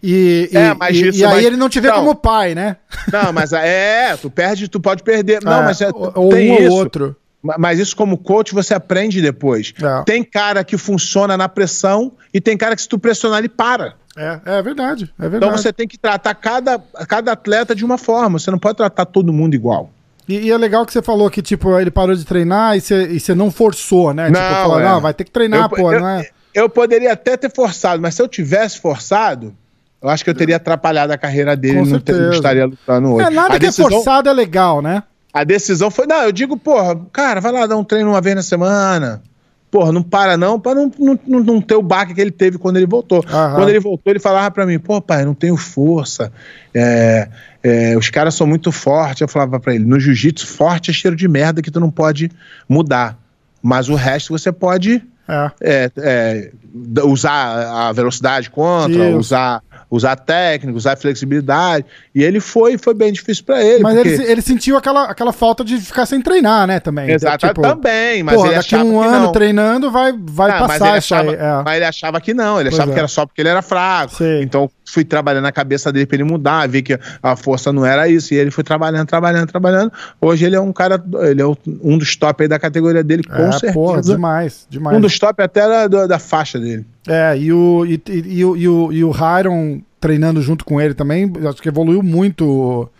E, é, e, isso, e aí mas... ele não te vê não, como pai, né? Não, mas é, tu perde, tu pode perder. Não, é, mas é, ou tem um isso. ou outro. Mas isso, como coach, você aprende depois. É. Tem cara que funciona na pressão e tem cara que, se tu pressionar, ele para. É, é verdade, é verdade. Então você tem que tratar cada, cada atleta de uma forma. Você não pode tratar todo mundo igual. E, e, é legal que você falou que, tipo, ele parou de treinar e você, e você não forçou, né? Tipo, não, tipo, falou, é. não, vai ter que treinar, eu, pô, eu, não é? Eu poderia até ter forçado, mas se eu tivesse forçado, eu acho que eu teria atrapalhado a carreira dele e não, não, estaria lutando hoje. É, nada a que decisão... é forçado é legal, né? A decisão foi. Não, eu digo, porra, cara, vai lá dar um treino uma vez na semana. Porra, não para não, pra não, não, não ter o baque que ele teve quando ele voltou. Aham. Quando ele voltou, ele falava para mim, pô, pai, não tenho força. É, é, os caras são muito fortes. Eu falava para ele, no jiu-jitsu, forte é cheiro de merda que tu não pode mudar. Mas o resto você pode é. É, é usar a velocidade contra, Isso. usar usar técnica, usar flexibilidade. E ele foi, foi bem difícil para ele. Mas porque... ele, ele sentiu aquela, aquela falta de ficar sem treinar, né, também. Exato, tipo, também, mas porra, ele daqui um ano não. treinando vai, vai passar mas achava, aí, é. Mas ele achava que não, ele pois achava é. que era só porque ele era fraco. Sim. Então fui trabalhando na cabeça dele para ele mudar, ver que a força não era isso, e ele foi trabalhando, trabalhando, trabalhando. Hoje ele é um cara, ele é um dos top aí da categoria dele, com é, certeza. Demais, demais. Um dos top até da, da faixa dele. É, e o, e, e, e, o, e, o, e o Hiron treinando junto com ele também, acho que evoluiu muito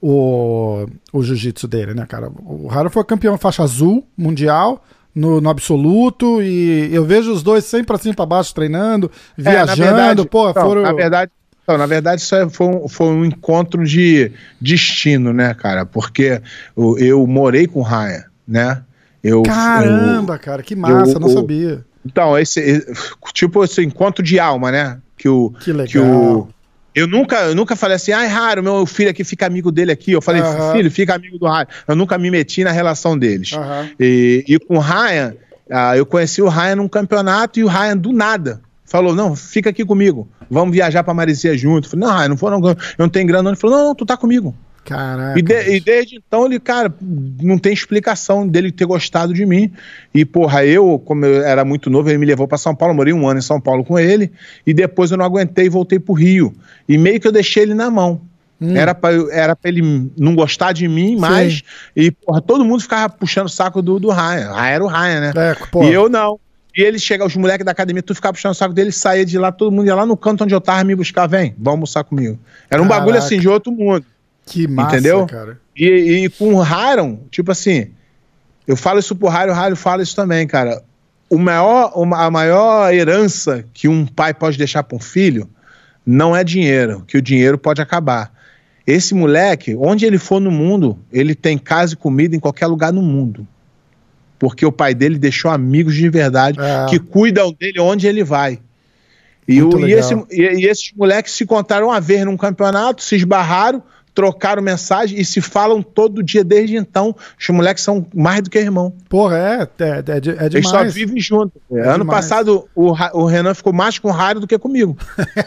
o, o jiu-jitsu dele, né, cara? O Hiron foi campeão faixa azul mundial, no, no, absoluto e eu vejo os dois sempre assim para baixo treinando, viajando, é, verdade, pô, foram... Na verdade, na verdade isso é, foi, um, foi um encontro de destino, né, cara? Porque eu, eu morei com o Ryan, né? Eu, Caramba, eu, cara, que massa, eu, não sabia. Então, esse, tipo esse encontro de alma, né? Que o. Que legal. Que o, eu nunca, eu nunca falei assim, ai, Raro, meu filho aqui fica amigo dele aqui. Eu falei, uhum. filho, fica amigo do Ryan. Eu nunca me meti na relação deles. Uhum. E, e com o Ryan, uh, eu conheci o Ryan num campeonato e o Ryan, do nada, falou: não, fica aqui comigo. Vamos viajar pra Marizia junto. Eu falei, não, Ryan, não vou, não, eu não tenho grana. Ele falou: não, não, tu tá comigo. Caraca. E, de, e, desde então ele, cara, não tem explicação dele ter gostado de mim. E, porra, eu, como eu era muito novo, ele me levou para São Paulo, morei um ano em São Paulo com ele. E depois eu não aguentei e voltei pro Rio. E meio que eu deixei ele na mão. Hum. Era, pra, era pra ele não gostar de mim mais. E, porra, todo mundo ficava puxando o saco do, do Ryan. Ah, era o Ryan, né? É, e eu não. E ele chega, os moleques da academia, tu ficava puxando o saco dele, saía de lá, todo mundo ia lá no canto onde eu tava me buscar, vem, vamos almoçar comigo. Era um Caraca. bagulho assim de outro mundo. Que massa, entendeu? cara. E, e com o Haron, tipo assim, eu falo isso pro Haron, o Haron fala isso também, cara. O maior, a maior herança que um pai pode deixar para um filho não é dinheiro, que o dinheiro pode acabar. Esse moleque, onde ele for no mundo, ele tem casa e comida em qualquer lugar no mundo. Porque o pai dele deixou amigos de verdade é. que cuidam dele onde ele vai. E, o, e, esse, e, e esses moleques se contaram a ver num campeonato, se esbarraram, trocaram mensagem e se falam todo dia desde então. Os moleques são mais do que irmão. Porra, é, é, é, é demais. Eles só vivem juntos. É ano demais. passado, o, o Renan ficou mais com o Rádio do que comigo.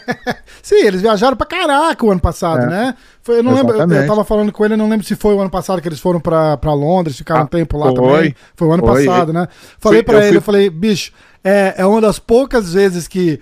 *laughs* Sim, eles viajaram pra caraca o ano passado, é. né? Foi, eu não lembro, eu, tava falando com ele, não lembro se foi o ano passado que eles foram pra, pra Londres, ficaram ah, um tempo lá foi, também. Foi o ano foi, passado, né? Falei para ele, fui... eu falei, bicho, é, é uma das poucas vezes que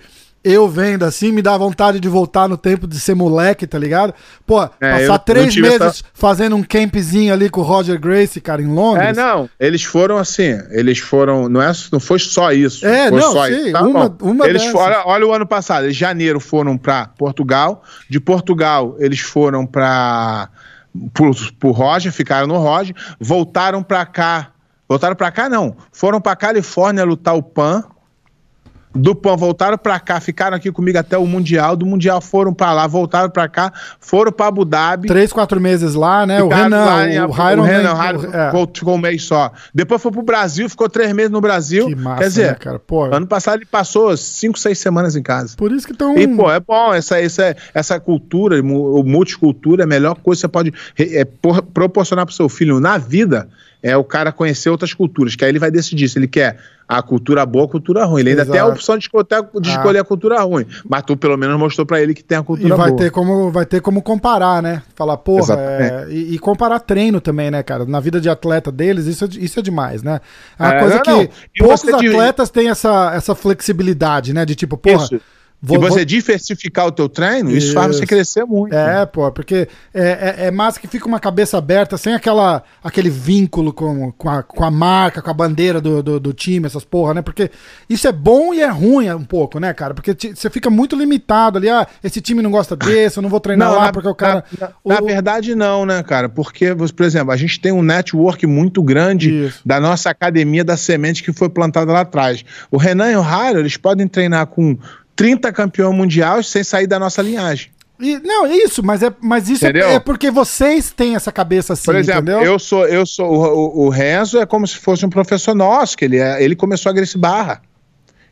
eu vendo assim, me dá vontade de voltar no tempo de ser moleque, tá ligado? Pô, é, passar três meses essa... fazendo um campzinho ali com o Roger Grace, cara, em Londres. É, não, eles foram assim, eles foram, não, é, não foi só isso. É, foi não, só sim, tá, uma, uma eles foram, olha o ano passado, em janeiro foram para Portugal, de Portugal eles foram para pro, pro Roger, ficaram no Roger, voltaram para cá, voltaram para cá não, foram para Califórnia lutar o PAN, do PAN voltaram para cá, ficaram aqui comigo até o Mundial. Do Mundial foram para lá, voltaram para cá, foram para Abu Dhabi. Três, quatro meses lá, né? O Renan, lá, o, o Hiron, o Renan, o é. ficou um mês só. Depois foi pro Brasil, ficou três meses no Brasil. Que massa, Quer dizer, né, cara? Pô. ano passado ele passou cinco, seis semanas em casa. Por isso que estão. E, pô, é bom. Essa, essa, essa cultura, o multicultura, é a melhor coisa que você pode é, proporcionar pro seu filho na vida é o cara conhecer outras culturas, que aí ele vai decidir se ele quer a cultura boa a cultura ruim. Ele ainda Exato. tem a opção de escolher, de ah. escolher a cultura ruim. Mas tu pelo menos mostrou para ele que tem a cultura e vai boa. Ter como, vai ter como comparar, né? Falar, porra, é, e, e, comparar treino também, né, cara? Na vida de atleta deles, isso é, isso é demais, né? É uma é, coisa não, que não. poucos atletas de... têm essa, essa flexibilidade, né? De tipo, porra. Isso Vou, e você vou... diversificar o teu treino, isso, isso, faz você crescer muito. É, pô, porque é, é, é massa que fica uma cabeça aberta, sem aquela, aquele vínculo com, com, a, com a marca, com a bandeira do, do, do, time, essas porra, né? Porque isso é bom e é ruim um pouco, né, cara? Porque você fica muito limitado ali, ah, esse time não gosta desse, eu não vou treinar não, lá na, porque o cara... Na, o... na, verdade não, né, cara? Porque, por exemplo, a gente tem um network muito grande isso. da nossa academia da semente que foi plantada lá atrás. O Renan e o Raro, eles podem treinar com 30 campeões mundiais sem sair da nossa linhagem. E, não, é isso, mas, é, mas isso é, é, porque vocês têm essa cabeça assim, Por exemplo, entendeu? eu sou, eu sou o, o, Renzo é como se fosse um professor nosso, que ele, é, ele começou a Grace Barra.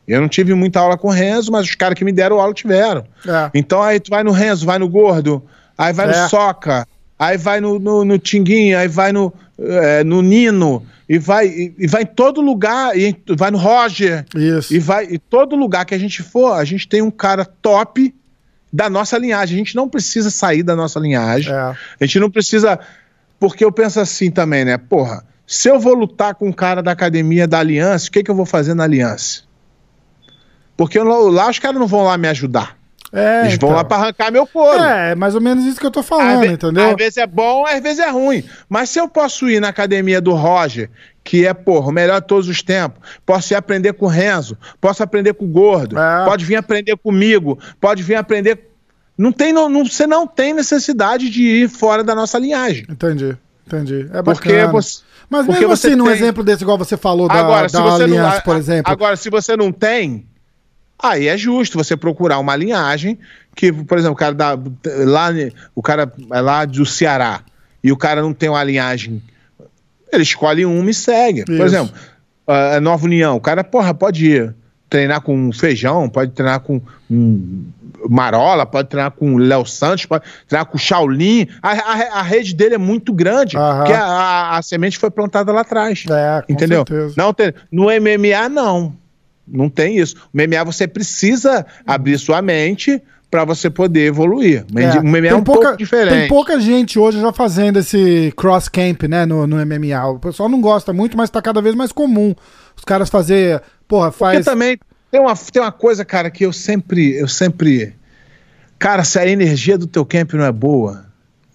Eu não tive muita aula com o Renzo, mas os caras que me deram aula tiveram. É. Então aí tu vai no Renzo, vai no Gordo, aí vai no é. Soca, aí vai no, no, no Tinguinho, aí vai no, é, no Nino e vai, e, e, vai em todo lugar, e vai no Roger. Isso. E vai em todo lugar que a gente for, a gente tem um cara top da nossa linhagem. A gente não precisa sair da nossa linhagem. É. A gente não precisa. Porque eu penso assim também, né? Porra, se eu vou lutar com um cara da academia da Aliança, o que, que eu vou fazer na Aliança? Porque eu, lá os caras não vão lá me ajudar. É, Eles então. vão lá então. pra arrancar meu couro. É, mais ou menos isso que eu tô falando, às entendeu? Às vezes é bom, às vezes é ruim. Mas se eu posso ir na academia do Roger, que é, porra, o melhor de todos os tempos, posso ir aprender com o Renzo, posso aprender com o Gordo, é. pode vir aprender comigo, pode vir aprender. Não tem, não, não, você não tem necessidade de ir fora da nossa linhagem. Entendi, entendi. É bacana. Porque você. Mas mesmo assim, tem... num exemplo desse, igual você falou da, agora, da Aliança, não, por exemplo. Agora, se você não tem, Aí é justo você procurar uma linhagem que, por exemplo, o cara da, lá, o cara é lá do Ceará e o cara não tem uma linhagem, ele escolhe uma e segue. Isso. Por exemplo, a Nova União, o cara, porra, pode ir treinar com feijão, pode treinar com um Marola, pode treinar com Léo Santos, pode treinar com Shaolin. A, a, a, rede dele é muito grande, porque a, a, a, semente foi plantada lá atrás. É, entendeu? Certeza. Não no MMA, não. Não tem isso. O MMA você precisa abrir sua mente para você poder evoluir. É. O MMA é um pouca, pouco diferente. Tem pouca gente hoje já fazendo esse cross camp, né, no, no MMA. O pessoal não gosta muito, mas tá cada vez mais comum. Os caras fazer, porra, faz Porque também tem uma, tem uma coisa, cara, que eu sempre eu sempre Cara, se a energia do teu camp não é boa,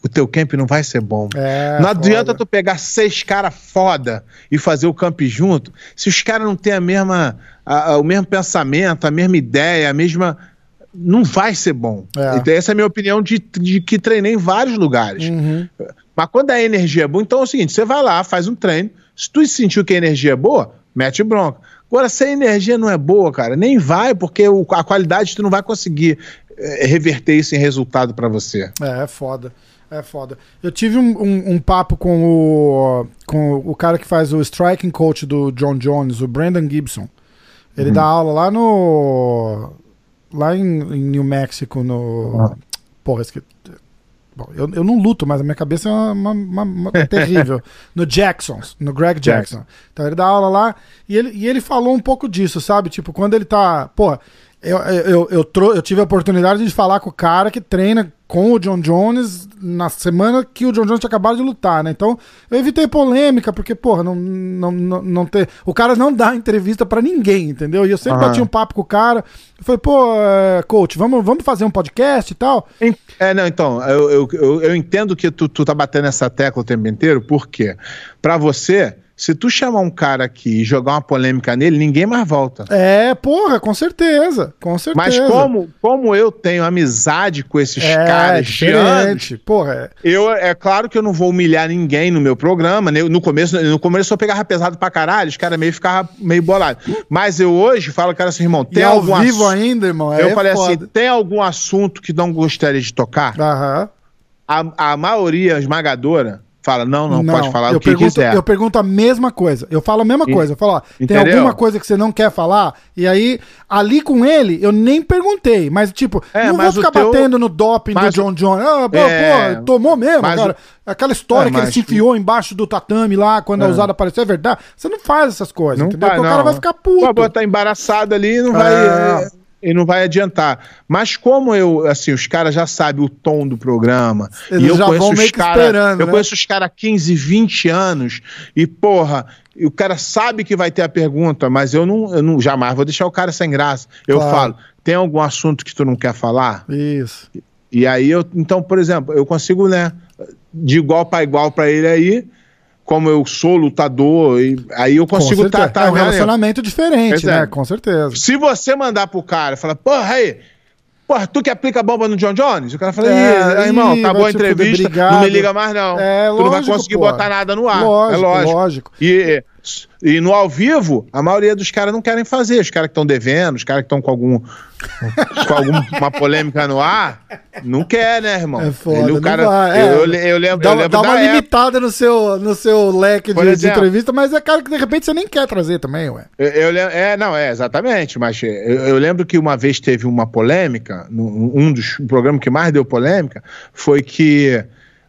o teu camp não vai ser bom. É, não adianta tu pegar seis caras foda e fazer o camp junto, se os caras não têm a mesma, a, a, o mesmo pensamento, a mesma ideia, a mesma. Não vai ser bom. É. Então, essa é a minha opinião de, de que treinei em vários lugares. Uhum. Mas quando a energia é boa, então é o seguinte: você vai lá, faz um treino. Se tu sentiu que a energia é boa, mete bronca. Agora, se a energia não é boa, cara, nem vai, porque o, a qualidade tu não vai conseguir é, reverter isso em resultado para você. É, é foda. É foda. Eu tive um, um, um, papo com o, com o cara que faz o striking coach do John Jones, o Brandon Gibson. Ele uhum. dá aula lá no. Lá em, em New Mexico, no. Uhum. Porra, esque... Bom, eu, eu não luto, mas a minha cabeça é uma, uma, uma *laughs* terrível. No Jacksons, no Greg Jackson. Jackson. Então ele dá aula lá e ele, e ele falou um pouco disso, sabe? Tipo, quando ele tá. Pô, eu, eu, eu, eu, eu tive a oportunidade de falar com o cara que treina com o John Jones na semana que o John Jones tinha acabado de lutar, né? Então eu evitei polêmica, porque, porra, não, não, não, não ter. O cara não dá entrevista para ninguém, entendeu? E eu sempre uhum. bati um papo com o cara. Eu falei, pô, é, coach, vamos, vamos fazer um podcast e tal? É, não, então, eu, eu, eu, eu entendo que tu, tu tá batendo essa tecla o tempo inteiro, porque para você se tu chamar um cara aqui e jogar uma polêmica nele, ninguém mais volta. É, porra, com certeza. Com certeza. Mas como, como eu tenho amizade com esses é, caras diferente, porra. É. Eu, é claro que eu não vou humilhar ninguém no meu programa. Né? No começo, no começo eu pegava pesado pra caralho, os caras meio ficavam meio bolados. Mas eu hoje falo, cara, assim, irmão, tem e algum ao vivo ainda, irmão. É eu falei assim, foda. assim: tem algum assunto que não gostaria de tocar? Aham. A, a maioria esmagadora fala, não, não, não pode falar o que pergunto, quiser. Eu pergunto a mesma coisa. Eu falo a mesma e, coisa. Eu falo, ó, tem alguma coisa que você não quer falar? E aí, ali com ele, eu nem perguntei. Mas, tipo, é, não mas vou ficar teu... batendo no doping do John John. Ah, pô, é... pô, tomou mesmo, cara. Aquela história é, que ele se enfiou embaixo do tatame lá, quando a é. usada apareceu, é verdade? Você não faz essas coisas, não entendeu? Vai, Porque o cara vai ficar puto. Pô, botar embaraçado ali não vai... E não vai adiantar. Mas como eu, assim, os caras já sabem o tom do programa, Eles e eu conheço os caras, eu né? conheço os caras há 15, 20 anos, e porra, e o cara sabe que vai ter a pergunta, mas eu não, eu não jamais vou deixar o cara sem graça. Eu claro. falo, tem algum assunto que tu não quer falar? Isso. E, e aí eu, então, por exemplo, eu consigo, né, de igual para igual para ele aí, como eu sou lutador, e aí eu consigo tá, é um relacionamento diferente, né? Com certeza. Se você mandar pro cara e falar, porra, aí, porra, tu que aplica bomba no John Jones? O cara fala, é, irmão, tá boa a entrevista, não me liga mais não. É, tu lógico, não vai conseguir pô. botar nada no ar. Lógico, é lógico. lógico. E e no ao vivo, a maioria dos caras não querem fazer. Os caras que estão devendo, os caras que estão com algum com alguma polêmica no ar, não quer, né, irmão? É foda, Ele, o cara, é, eu, eu, lembro, dá, eu lembro dá uma limitada no seu, no seu leque de, exemplo, de, entrevista, mas é cara que de repente você nem quer trazer também, ué. Eu, eu é, não, é, exatamente, mas eu, eu, lembro que uma vez teve uma polêmica, um dos programas que mais deu polêmica, foi que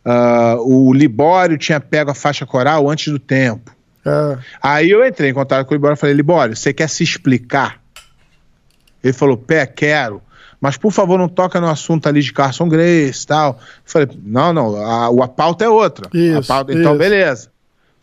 uh, o Libório tinha pego a faixa coral antes do tempo. É. Aí eu entrei em contato com o Libório e falei, Libório, você quer se explicar? Ele falou, pé, quero. Mas por favor, não toca no assunto ali de Carson Grace e tal. Eu falei, não, não, a, a pauta é outra. Isso, pauta, então, isso. beleza.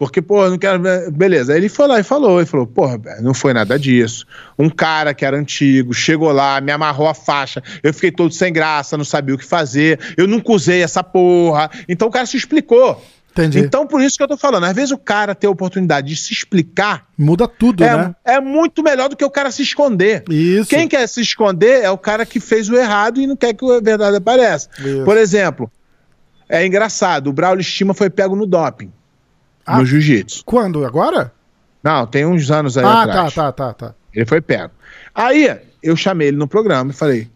Porque, pô, não quero. Beleza. Aí ele foi lá e falou. Ele falou, porra, não foi nada disso. Um cara que era antigo, chegou lá, me amarrou a faixa. Eu fiquei todo sem graça, não sabia o que fazer. Eu nunca usei essa porra. Então o cara se explicou. Entendi. Então, por isso que eu tô falando, às vezes o cara ter a oportunidade de se explicar. Muda tudo, é, né? É muito melhor do que o cara se esconder. Isso. Quem quer se esconder é o cara que fez o errado e não quer que a verdade apareça. Isso. Por exemplo, é engraçado, o Braulio Estima foi pego no doping. Ah, no jiu-jitsu. Quando? Agora? Não, tem uns anos aí ah, atrás. Ah, tá, tá, tá, tá. Ele foi pego. Aí, eu chamei ele no programa e falei: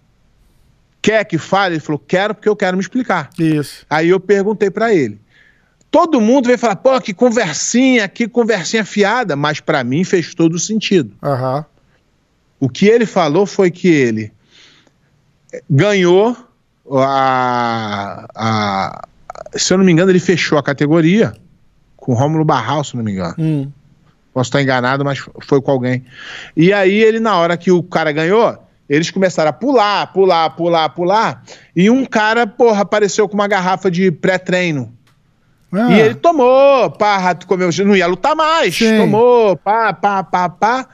quer que fale? Ele falou: quero porque eu quero me explicar. Isso. Aí eu perguntei para ele: Todo mundo vem falar, pô, que conversinha, que conversinha fiada, mas para mim fez todo sentido. Uhum. O que ele falou foi que ele ganhou a, a, Se eu não me engano, ele fechou a categoria com o Rômulo Barral, se não me engano. Hum. Posso estar enganado, mas foi com alguém. E aí ele, na hora que o cara ganhou, eles começaram a pular, pular, pular, pular. E um cara, porra, apareceu com uma garrafa de pré-treino ah. E ele tomou, pá, comeu, não ia lutar mais. Sim. Tomou, pá, pá, pá, pá.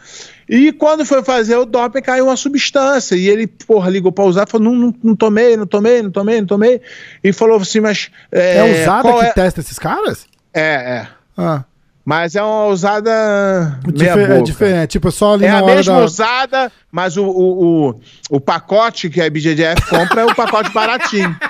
E quando foi fazer o doping, caiu uma substância. E ele, porra, ligou pra usar, falou: não, não, não tomei, não tomei, não tomei, não tomei. E falou assim, mas. É, é usada que é? testa esses caras? É, é. Ah. Mas é uma usada Difer é diferente, tipo, só ali é na a mesma da... usada, mas o, o, o, o, pacote que a BJJF compra é o pacote baratinho. *laughs*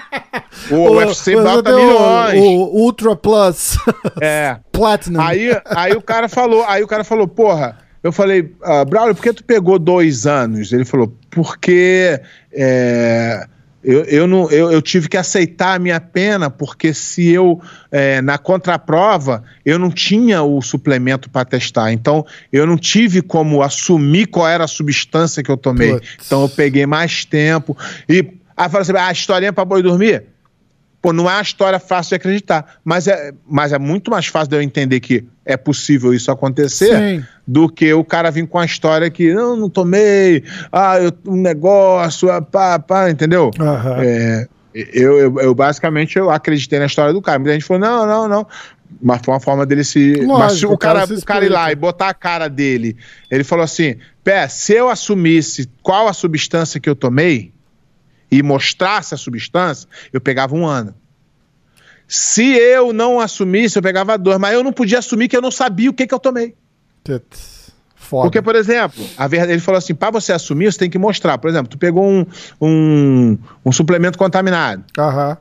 O, o UFC bota milhões. O, Ultra Plus. *laughs* É. Platinum. Aí, aí o cara falou, aí o cara falou, porra, eu falei, uh, Braulio, por que tu pegou dois anos? Ele falou, porque é, eu, eu, não, eu, eu, tive que aceitar a minha pena, porque se eu, é, na contraprova, eu não tinha o suplemento para testar. Então, eu não tive como assumir qual era a substância que eu tomei. Putz. Então, eu peguei mais tempo. E aí fala assim: ah, a historinha para boi dormir? Pô, não é uma história fácil de acreditar, mas é, mas é muito mais fácil de eu entender que é possível isso acontecer Sim. do que o cara vir com a história que não, não tomei, ah, eu, um negócio, ah, pá, pá, entendeu? Uhum. É, eu, eu, eu, basicamente eu acreditei na história do cara. Muita gente falou: não, não, não. Mas foi uma forma dele se. Lógico, mas se o, cara, cara o cara ir lá e botar a cara dele, ele falou assim: pé, se eu assumisse qual a substância que eu tomei, e mostrasse a substância, eu pegava um ano. Se eu não assumisse, eu pegava dois, mas eu não podia assumir que eu não sabia o que, que eu tomei. Foda. Porque, por exemplo, a verdade, ele falou assim: para você assumir, você tem que mostrar. Por exemplo, tu pegou um, um, um suplemento contaminado. Aham.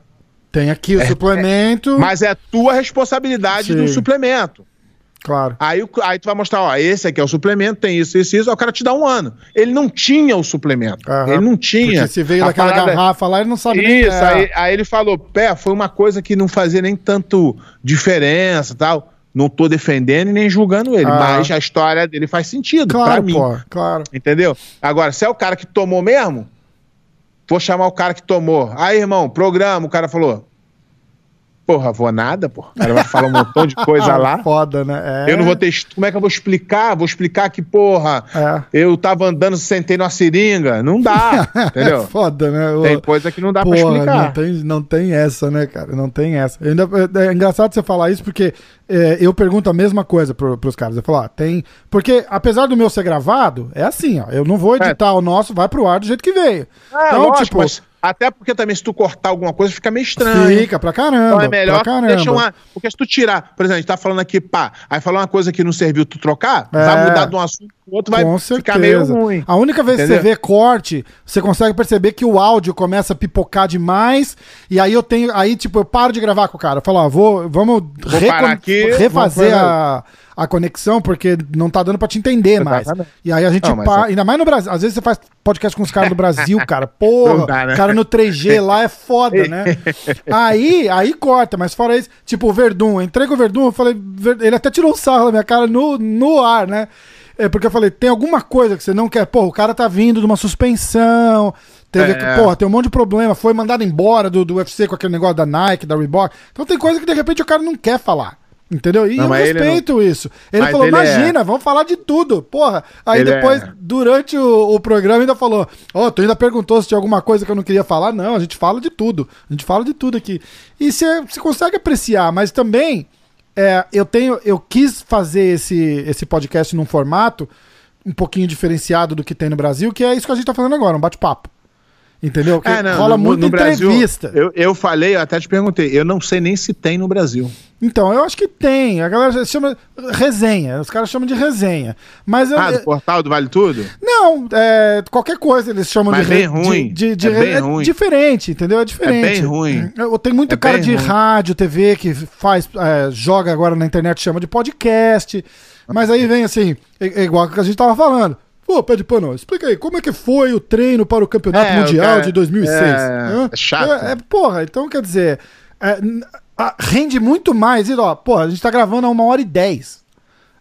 Tem aqui o é, suplemento. É, mas é tua responsabilidade Sim. do suplemento. Claro. Aí, aí tu vai mostrar, ó, esse aqui é o suplemento, tem isso, isso, isso. O cara te dá um ano. Ele não tinha o suplemento. Ele não tinha. Porque se veio daquela parada... garrafa lá, ele não sabe Isso, nem aí, aí ele falou, pé, foi uma coisa que não fazia nem tanto diferença tal. Não tô defendendo e nem julgando ele, ah. mas a história dele faz sentido claro, pra mim. Pô, claro. Entendeu? Agora, se é o cara que tomou mesmo, vou chamar o cara que tomou. Aí, irmão, programa, o cara falou: Porra, vou nada, porra. O cara vai falar um montão de coisa lá. *laughs* Foda, né? É. Eu não vou ter. Como é que eu vou explicar? Vou explicar que, porra, é. eu tava andando, sentei numa seringa. Não dá, *laughs* entendeu? É foda, né? Tem coisa que não dá porra, pra explicar. Não tem, não tem essa, né, cara? Não tem essa. Ainda, é, engraçado você falar isso porque é, eu pergunto a mesma coisa pro, pros caras. Eu falo, ah, tem. Porque apesar do meu ser gravado, é assim, ó. Eu não vou editar é. o nosso, vai pro ar do jeito que veio. É, então, lógico, tipo. Mas até porque também se tu cortar alguma coisa fica meio estranho. Fica pra caramba. Então é melhor deixar uma. Porque se tu tirar, por exemplo, a gente tá falando aqui, pá, aí falar uma coisa que não serviu tu trocar, é. vai mudar de um assunto pro outro, vai ficar meio ruim. A única vez Entendeu? que você vê corte, você consegue perceber que o áudio começa a pipocar demais. E aí eu tenho. Aí, tipo, eu paro de gravar com o cara. Eu falo, ó, vou, vamos vou aqui, refazer a a conexão, porque não tá dando pra te entender mais. E aí a gente não, pá, é... ainda mais no Brasil. Às vezes você faz podcast com os caras do Brasil, *laughs* cara. Porra, dá, né? cara no 3G lá é foda, né? *laughs* aí, aí corta, mas fora isso, tipo o Verdun, entrei com o Verdun, eu falei, ele até tirou o sarro da minha cara no, no ar, né? É porque eu falei, tem alguma coisa que você não quer. Pô, o cara tá vindo de uma suspensão. Teve, é. Porra, tem um monte de problema. Foi mandado embora do, do UFC com aquele negócio da Nike, da Reebok. Então tem coisa que de repente o cara não quer falar. Entendeu? E não, eu respeito não... isso. Ele mas falou: ele imagina, é... vamos falar de tudo. Porra. Aí ele depois, é... durante o, o, programa, ainda falou: Ó, oh, tu ainda perguntou se tinha alguma coisa que eu não queria falar. Não, a gente fala de tudo. A gente fala de tudo aqui. E você consegue apreciar, mas também é, eu tenho. Eu quis fazer esse, esse podcast num formato um pouquinho diferenciado do que tem no Brasil, que é isso que a gente tá fazendo agora, um bate-papo. Entendeu? É, não, rola no, muita no entrevista. Brasil, eu, eu falei, eu até te perguntei, eu não sei nem se tem no Brasil. Então, eu acho que tem. A galera chama resenha. Os caras chamam de resenha. Mas ah, do portal do Vale Tudo? Não, é, qualquer coisa eles chamam Mas de bem ruim. De, de, de é bem é ruim. diferente, entendeu? É diferente. É bem ruim. Tem muito é cara de ruim. rádio, TV que faz, é, joga agora na internet, chama de podcast. Mas aí vem assim, é, é igual que a gente tava falando. Pô, pede pano, explica aí, como é que foi o treino para o Campeonato é, Mundial cara, de 2006? É, é chato. É, é, porra, então quer dizer, é, rende muito mais. E, ó, porra, a gente tá gravando a uma hora e dez.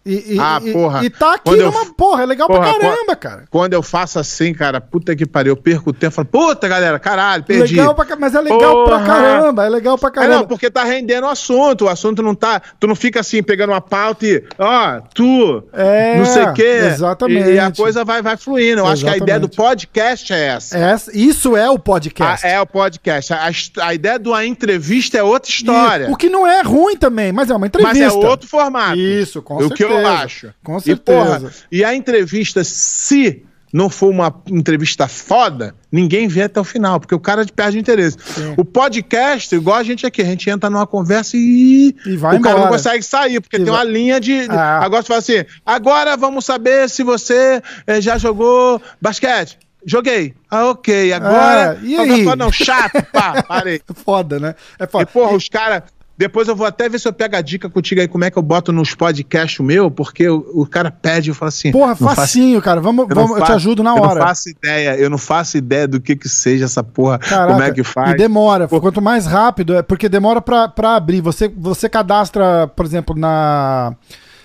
E, e, ah, porra. E, tá aqui numa eu, porra, é legal porra, pra caramba, cara. Quando eu faço assim, cara, puta que pariu, eu perco o tempo, falo, puta galera, caralho, perdi. Legal pra, mas é legal porra. pra caramba, é legal pra caramba. É, não, porque tá rendendo o assunto, o assunto não tá, tu não fica assim, pegando uma pauta e, ó, tu, é, não sei o quê. Exatamente. E, a coisa vai, vai fluindo. Eu exatamente. acho que a ideia do podcast é essa. É essa isso é o podcast. é o podcast. A, a, ideia de uma entrevista é outra história. o que não é ruim também, mas é uma entrevista. Mas é outro formato. Isso, com o certeza. Eu acho. Com certeza. E, porra, e a entrevista, se não for uma entrevista foda, ninguém vê até o final, porque o cara perde o interesse. Sim. O podcast, igual a gente aqui, a gente entra numa conversa e, e vai o embora. cara não consegue sair, porque e tem vai... uma linha de. Ah. Agora você fala assim: agora vamos saber se você eh, já jogou basquete. Joguei. Ah, ok. Agora. É, e aí? Não, chato, pá, *laughs* parei. foda, né? É foda. E, porra, os caras depois eu vou até ver se eu pego a dica contigo aí, como é que eu boto nos podcasts meu, porque o, o cara pede e fala assim. Porra, facinho, faço, cara. Vamos, eu, vamos, faço, eu te ajudo na hora. Eu não faço ideia, eu não faço ideia do que que seja essa porra. Caraca, como é que faz. E demora. Quanto mais rápido, é porque demora pra, pra abrir. Você, você cadastra, por exemplo, na.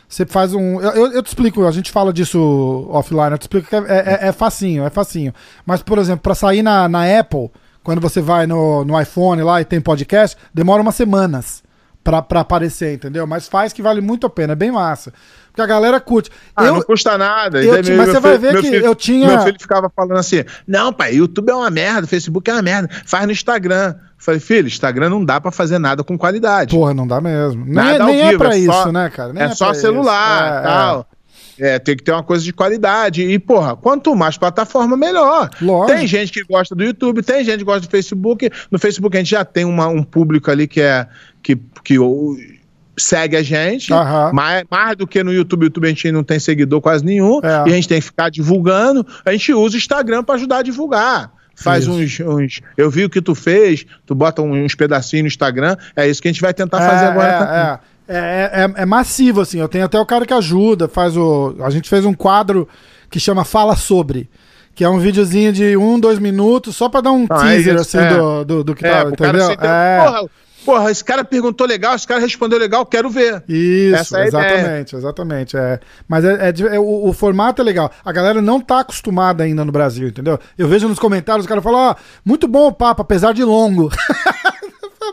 Você faz um. Eu, eu te explico, a gente fala disso offline, eu te explico que é, é, é facinho, é facinho. Mas, por exemplo, para sair na, na Apple, quando você vai no, no iPhone lá e tem podcast, demora umas semanas pra, pra aparecer, entendeu? Mas faz que vale muito a pena, é bem massa. Porque a galera curte. Ah, eu, não custa nada. Eu, mas você vai ver que filho, eu tinha. Meu filho ficava falando assim: não, pai, YouTube é uma merda, Facebook é uma merda, faz no Instagram. Falei, filho, Instagram não dá para fazer nada com qualidade. Porra, não dá mesmo. Nada nem, nem é pra é isso, só, né, cara? Nem é, é só celular e é, tal. É. Tem que ter uma coisa de qualidade. E, porra, quanto mais plataforma, melhor. Lógico. Tem gente que gosta do YouTube, tem gente que gosta do Facebook. No Facebook a gente já tem uma, um público ali que é. que, que segue a gente, uhum. mais, mais do que no YouTube. No YouTube a gente não tem seguidor quase nenhum, é. e a gente tem que ficar divulgando. A gente usa o Instagram para ajudar a divulgar. Faz uns, uns, Eu vi o que tu fez, tu bota uns pedacinhos no Instagram, é isso que a gente vai tentar é, fazer agora é. É. É, é, é, massivo, assim. Eu tenho até o cara que ajuda, faz o. A gente fez um quadro que chama Fala Sobre. Que é um videozinho de um, dois minutos, só pra dar um ah, teaser, é assim, é. do, do, do, que é, tá, entendeu? É. Porra, porra, esse cara perguntou legal, esse cara respondeu legal, quero ver. Isso, é exatamente, exatamente. É. Mas é, é, o, o, formato é legal. A galera não tá acostumada ainda no Brasil, entendeu? Eu vejo nos comentários, os caras falam, ó, oh, muito bom o papo, apesar de longo. *laughs*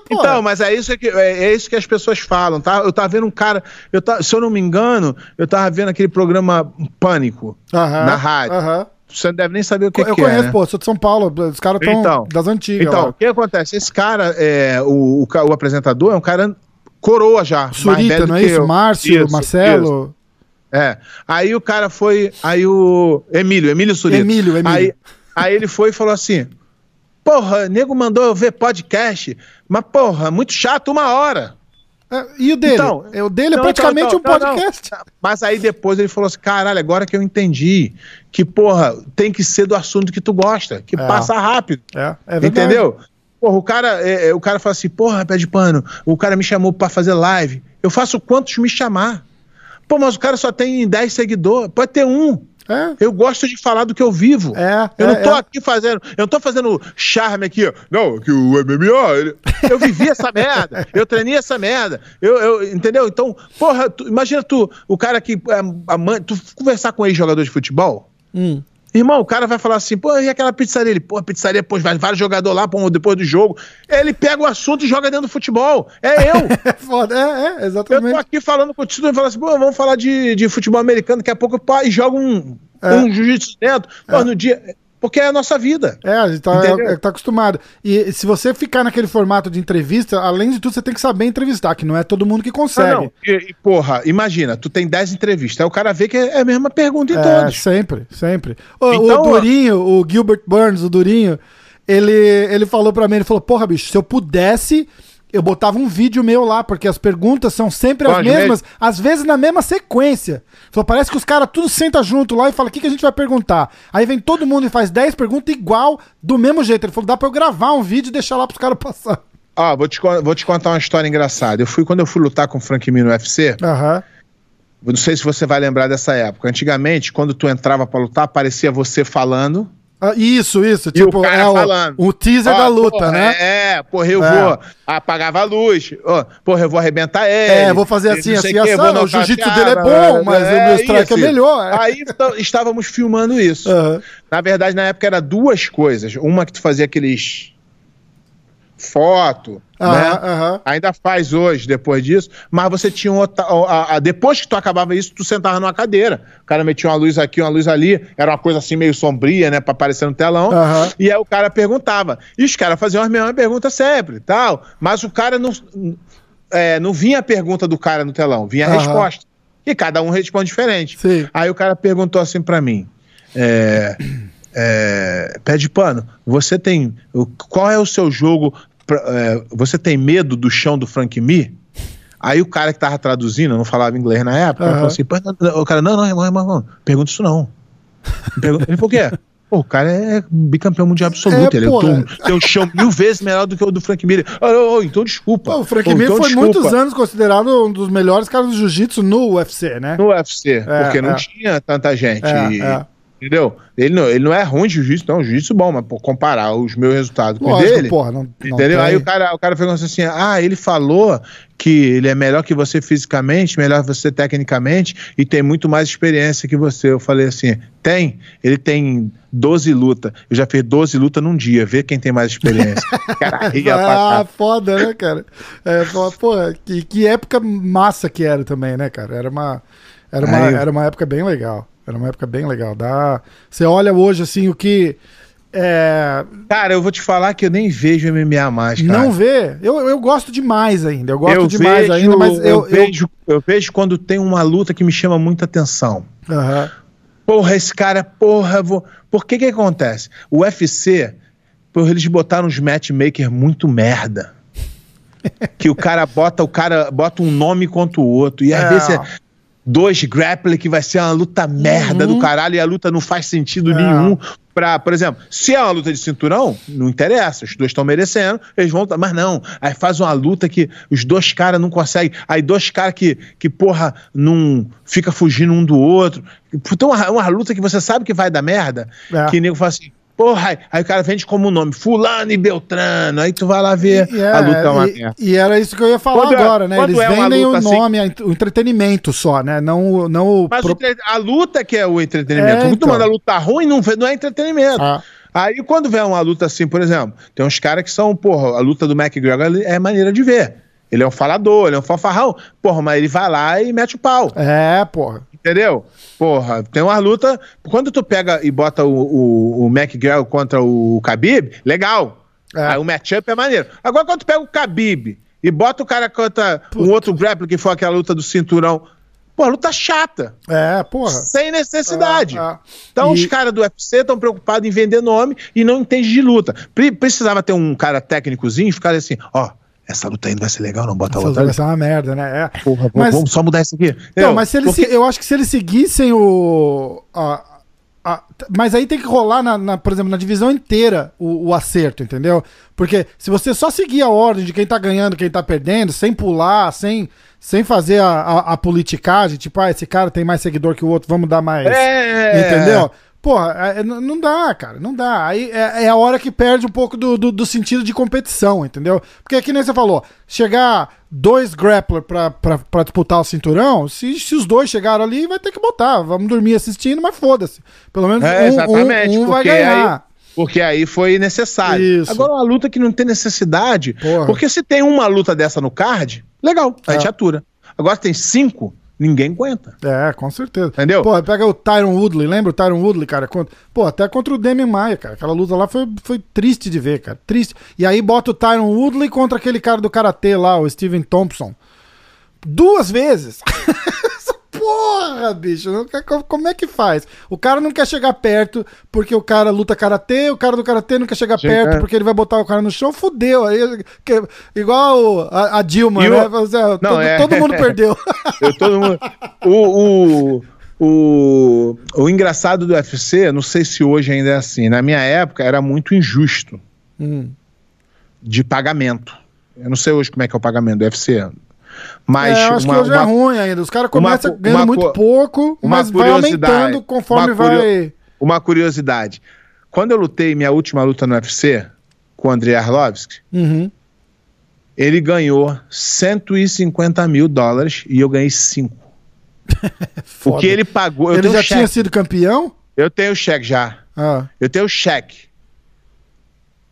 Então, mas é isso que, é, é, isso que as pessoas falam, tá? Eu tava vendo um cara, eu tá, se eu não me engano, eu tava vendo aquele programa Pânico -huh, na rádio. -huh. Você não deve nem saber o que, eu que é. Eu conheço, né? pô, sou de São Paulo, os caras estão então, das antigas. Então, o que acontece? Esse cara, é, o, o, o, apresentador, é um cara coroa já. Surita, não é isso? Eu. Márcio, isso, Marcelo. Isso. É. Aí o cara foi. Aí o. Emílio, Emílio Surita. Emílio, Emílio. Aí, aí ele foi e falou assim: Porra, nego mandou eu ver podcast, mas porra, muito chato, uma hora. É, e o dele? Então, é, o dele é então, praticamente então, um podcast. Não, não. Mas aí depois ele falou assim: caralho, agora que eu entendi que, porra, tem que ser do assunto que tu gosta, que é. passa rápido. É, é verdade. Entendeu? Porra, o cara, é, é, o cara fala assim: porra, pé de pano, o cara me chamou para fazer live. Eu faço quantos me chamar? Pô, mas o cara só tem 10 seguidores. Pode ter um. É. Eu gosto de falar do que eu vivo. É, eu não é, tô é. aqui fazendo. Eu não tô fazendo charme aqui, ó. Não, que o MMA. Ele, eu vivi essa *laughs* merda. Eu treinei essa merda. Eu, eu, entendeu? Então, porra, tu, imagina tu, o cara que. É, a mãe, tu conversar com ex-jogador de futebol. Hum. Irmão, o cara vai falar assim, pô, e aquela pizzaria? Ele, pô, pizzaria, pô, vai vários jogadores lá, pô, depois do jogo. Ele pega o assunto e joga dentro do futebol. É eu. *laughs* é foda, é, é, exatamente. Eu tô aqui falando com o e falo assim, pô, vamos falar de, de futebol americano, daqui a pouco pá, e joga um, é. um jiu-jitsu dentro. Pô, é. no dia. Porque é a nossa vida. É, a gente tá, é, tá, acostumado. E se você ficar naquele formato de entrevista, além de tudo, você tem que saber entrevistar, que não é todo mundo que consegue. Ah, não. E, e, porra, imagina, tu tem 10 entrevistas, aí o cara vê que é a mesma pergunta em é, todos. Sempre, sempre. O, então, o Durinho, o Gilbert Burns, o Durinho, ele, ele falou pra mim, ele falou, porra, bicho, se eu pudesse eu botava um vídeo meu lá, porque as perguntas são sempre Pode as mesmas, mesmo? às vezes na mesma sequência. Só parece que os caras tudo senta junto lá e fala: o que, que a gente vai perguntar? Aí vem todo mundo e faz 10 perguntas igual, do mesmo jeito. Ele falou: dá pra eu gravar um vídeo e deixar lá pros caras passar. Ó, vou te, vou te contar uma história engraçada. Eu fui quando eu fui lutar com o Frank Mir no UFC. Uhum. Não sei se você vai lembrar dessa época. Antigamente, quando tu entrava para lutar, aparecia você falando ah, isso, isso. E tipo, o cara é falando. O, o teaser da luta, porra, né? É, é, porra, eu é. vou. Apagava a luz. Oh, porra, eu vou arrebentar ele. É, vou fazer assim, assim, assim. O jiu-jitsu dele é bom, mas é, o meu strike é melhor. Aí estávamos filmando isso. Uhum. Na verdade, na época era duas coisas. Uma que tu fazia aqueles foto, né? Ainda faz hoje, depois disso, mas você tinha um, a, a, depois que tu acabava isso, tu sentava numa cadeira. O cara metia uma luz aqui, uma luz ali, era uma coisa assim meio sombria, né, para aparecer no telão. E aí o cara perguntava. E os caras faziam as mesmas perguntas sempre, tal, mas o cara não é, não vinha a pergunta do cara no telão, vinha a resposta. E cada um responde diferente. Sim. Aí o cara perguntou assim para mim, é, é, pé de pano, você tem. Qual é o seu jogo é, você tem medo do chão do Frank Me? Aí o cara que tava traduzindo, não falava inglês na época, uhum. falou assim: o cara, não, não, irmão, irmão, irmão pergunta isso não. Pergunta, ele, por quê? Pô, o cara é bicampeão mundial absoluto. É, ele é tem um chão mil vezes melhor do que o do Frank Mir. Oh, oh, então desculpa. Pô, o Frank Mir então, foi desculpa. muitos anos considerado um dos melhores caras do jiu-jitsu no UFC, né? No UFC, é, porque não é. tinha tanta gente. É, e, é. Entendeu? Ele não, ele não é ruim de jiu-jitsu, não. Jiu-jitsu bom, mas por comparar os meus resultados com Lógico, dele. Porra, não, não entendeu? Tem. Aí o cara, o cara falou assim: ah, ele falou que ele é melhor que você fisicamente, melhor que você tecnicamente e tem muito mais experiência que você. Eu falei assim: tem. Ele tem 12 lutas. Eu já fiz 12 lutas num dia. Vê quem tem mais experiência. *laughs* cara, ah, foda, né, cara? É, porra, que, que época massa que era também, né, cara? Era uma, era uma, era uma época bem legal. Era uma época bem legal. Dá... Você olha hoje, assim, o que. É... Cara, eu vou te falar que eu nem vejo MMA mais, cara. Não vê? Eu, eu gosto demais ainda. Eu gosto eu demais vejo, ainda, mas eu, eu, vejo, eu vejo quando tem uma luta que me chama muita atenção. Uhum. Porra, esse cara, porra, vou. Por que que acontece? O UFC, porra, eles botaram uns matchmakers muito merda. *laughs* que o cara bota o cara bota um nome contra o outro e às é. vezes dois grappling que vai ser uma luta merda uhum. do caralho e a luta não faz sentido é. nenhum. Pra, por exemplo, se é uma luta de cinturão, não interessa, os dois estão merecendo, eles vão. Mas não, aí faz uma luta que os dois caras não conseguem. Aí dois caras que, que, porra, não fica fugindo um do outro. Então, uma, uma luta que você sabe que vai dar merda, é. que nego fala assim Porra, aí o cara vende como nome, Fulano e Beltrano. Aí tu vai lá ver e, é, a luta é uma e, e, era isso que eu ia falar quando é- agora, né? Eles é vendem o assim, nome, o entretenimento só, né? Não, não Mas pro... a luta que é o entretenimento. É, Muito então. manda luta ruim não, não é entretenimento. Ah. Aí quando vem uma luta assim, por exemplo, tem uns caras que são, porra, a luta do McGregor é maneira de ver. Ele é um falador, ele é um fanfarrão. Porra, mas ele vai lá e mete o pau. É, porra. Entendeu? Porra, tem uma luta. Quando tu pega e bota o, o, o McGregor contra o Khabib, legal. É. Aí o matchup é maneiro. Agora, quando tu pega o Khabib e bota o cara contra Puta. um outro grappler que foi aquela luta do cinturão. Pô, luta chata. É, porra. Sem necessidade. É, é. Então, e... os caras do UFC estão preocupados em vender nome e não entendem de luta. Precisava ter um cara técnicozinho e ficar assim, ó, essa luta aí não vai ser legal, não bota essa outra. Vai ser uma merda, né? É. Porra, mas, vamos só mudar isso aqui. Não, mas se eles, Porque... eu acho que se eles seguissem o. A, a, mas aí tem que rolar, na, na, por exemplo, na divisão inteira o, o, acerto, entendeu? Porque se você só seguir a ordem de quem tá ganhando, quem tá perdendo, sem pular, sem, sem fazer a, a, a politicagem, tipo, ah, esse cara tem mais seguidor que o outro, vamos dar mais. É. Entendeu? Porra, é, é não dá, cara, não dá. Aí é, é, a hora que perde um pouco do, do, do, sentido de competição, entendeu? Porque aqui nem você falou, chegar dois grappler pra, pra, pra disputar o cinturão, se, se os dois chegaram ali, vai ter que botar. Vamos dormir assistindo, mas foda-se. Pelo menos é, um, um, um vai ganhar. Aí, porque aí foi necessário. Isso. Agora, uma luta que não tem necessidade, Porra. porque se tem uma luta dessa no card, legal, a gente é. atura. Agora tem cinco, ninguém aguenta. É, com certeza. Entendeu? Pô, pega o Tyron Woodley, lembra o Tyron Woodley, cara? Pô, até contra o Demi Maia, cara. Aquela luta lá foi, foi triste de ver, cara. Triste. E aí bota o Tyron Woodley contra aquele cara do Karatê lá, o Steven Thompson. Duas vezes. *laughs* Porra, bicho, como é que faz? O cara não quer chegar perto porque o cara luta karatê, o cara do karatê não quer chegar Chega. perto porque ele vai botar o cara no chão, fudeu. Aí, que, igual a, a Dilma, né? não, todo, é... todo, mundo perdeu. *laughs* Eu, todo mundo... O, o, o, o engraçado do UFC, não sei se hoje ainda é assim, na minha época era muito injusto hum. de pagamento. Eu não sei hoje como é que é o pagamento do UFC. Mas é, acho uma, que hoje é uma, é ruim ainda. Os caras começam ganhando muito pouco, mas vai aumentando conforme vai. Uma curiosidade. Quando eu lutei minha última luta no UFC com o Andrei Arlovski, uhum. ele ganhou 150 mil dólares e eu ganhei 5. *laughs* o que ele pagou. ele já tinha sido campeão? Eu tenho o cheque já. Ah. Eu tenho o cheque.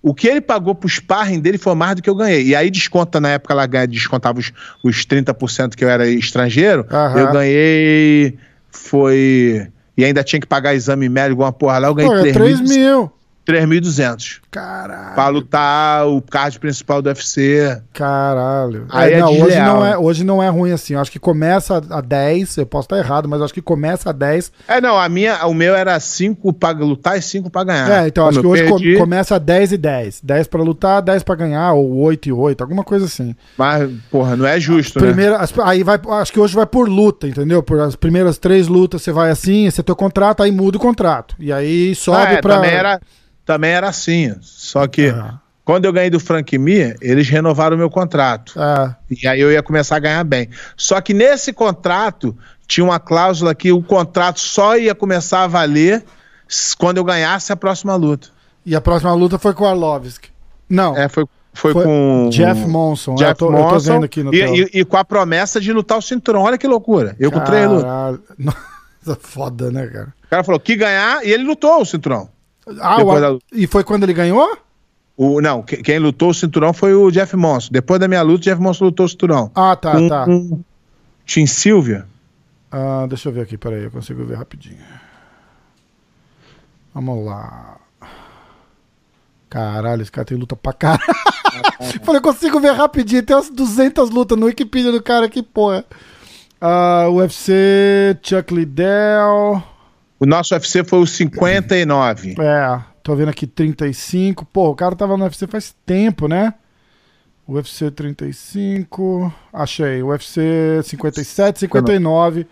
O que ele pagou pro sparring dele foi mais do que eu ganhei. E aí desconta, na época, ela descontava os, os 30% que eu era estrangeiro. Uhum. Eu ganhei. Foi. E ainda tinha que pagar exame médico, uma porra lá. Eu ganhei Pô, 3, 3 mil. 3.200. Caralho. Pra lutar o card principal do UFC. Caralho. Aí é, é não, hoje, não é, hoje não é ruim assim. Eu acho que começa a 10, eu posso estar errado, mas acho que começa a 10. É, não, a minha, o meu era 5 pra lutar e 5 pra ganhar. É, então Quando acho que hoje perdi... começa a 10 e 10. 10 pra lutar, 10 pra ganhar, ou 8 e 8, alguma coisa assim. Mas, porra, não é justo, Primeira, né? As, aí vai, acho que hoje vai por luta, entendeu? Por as primeiras três lutas você vai assim, esse é teu contrato, aí muda o contrato. E aí sobe ah, é, pra... Também era também era assim. Só que é. quando eu ganhei do Frank Mir, eles renovaram o meu contrato. É. E aí eu ia começar a ganhar bem. Só que nesse contrato tinha uma cláusula que o contrato só ia começar a valer quando eu ganhasse a próxima luta. E a próxima luta foi com o Arlovski. Não. É, foi, foi, foi com. Jeff Monson. Jeff eu tô, Monson. Eu tô vendo aqui no e, e, e, com a promessa de lutar o cinturão. Olha que loucura. Eu com três lutas. *laughs* Nossa, foda, né, cara? O cara falou que ganhar e ele lutou o cinturão. Ah, o... da... E foi quando ele ganhou? O, não, quem lutou o cinturão foi o Jeff Monson. Depois da minha luta, o Jeff Monson lutou o cinturão. Ah, tá, com, tá. Com Tim Silvia. Ah, deixa eu ver aqui, peraí, eu consigo ver rapidinho. Vamos lá. Caralho, esse cara tem luta pra caralho. *laughs* Falei, consigo ver rapidinho. Tem umas 200 lutas no Wikipedia do cara aqui, porra. Uh, UFC, Chuck Liddell. O nosso UFC foi o 59. É, tô vendo aqui 35. Pô, o cara tava no UFC faz tempo, né? UFC 35. Achei. UFC 57, 59.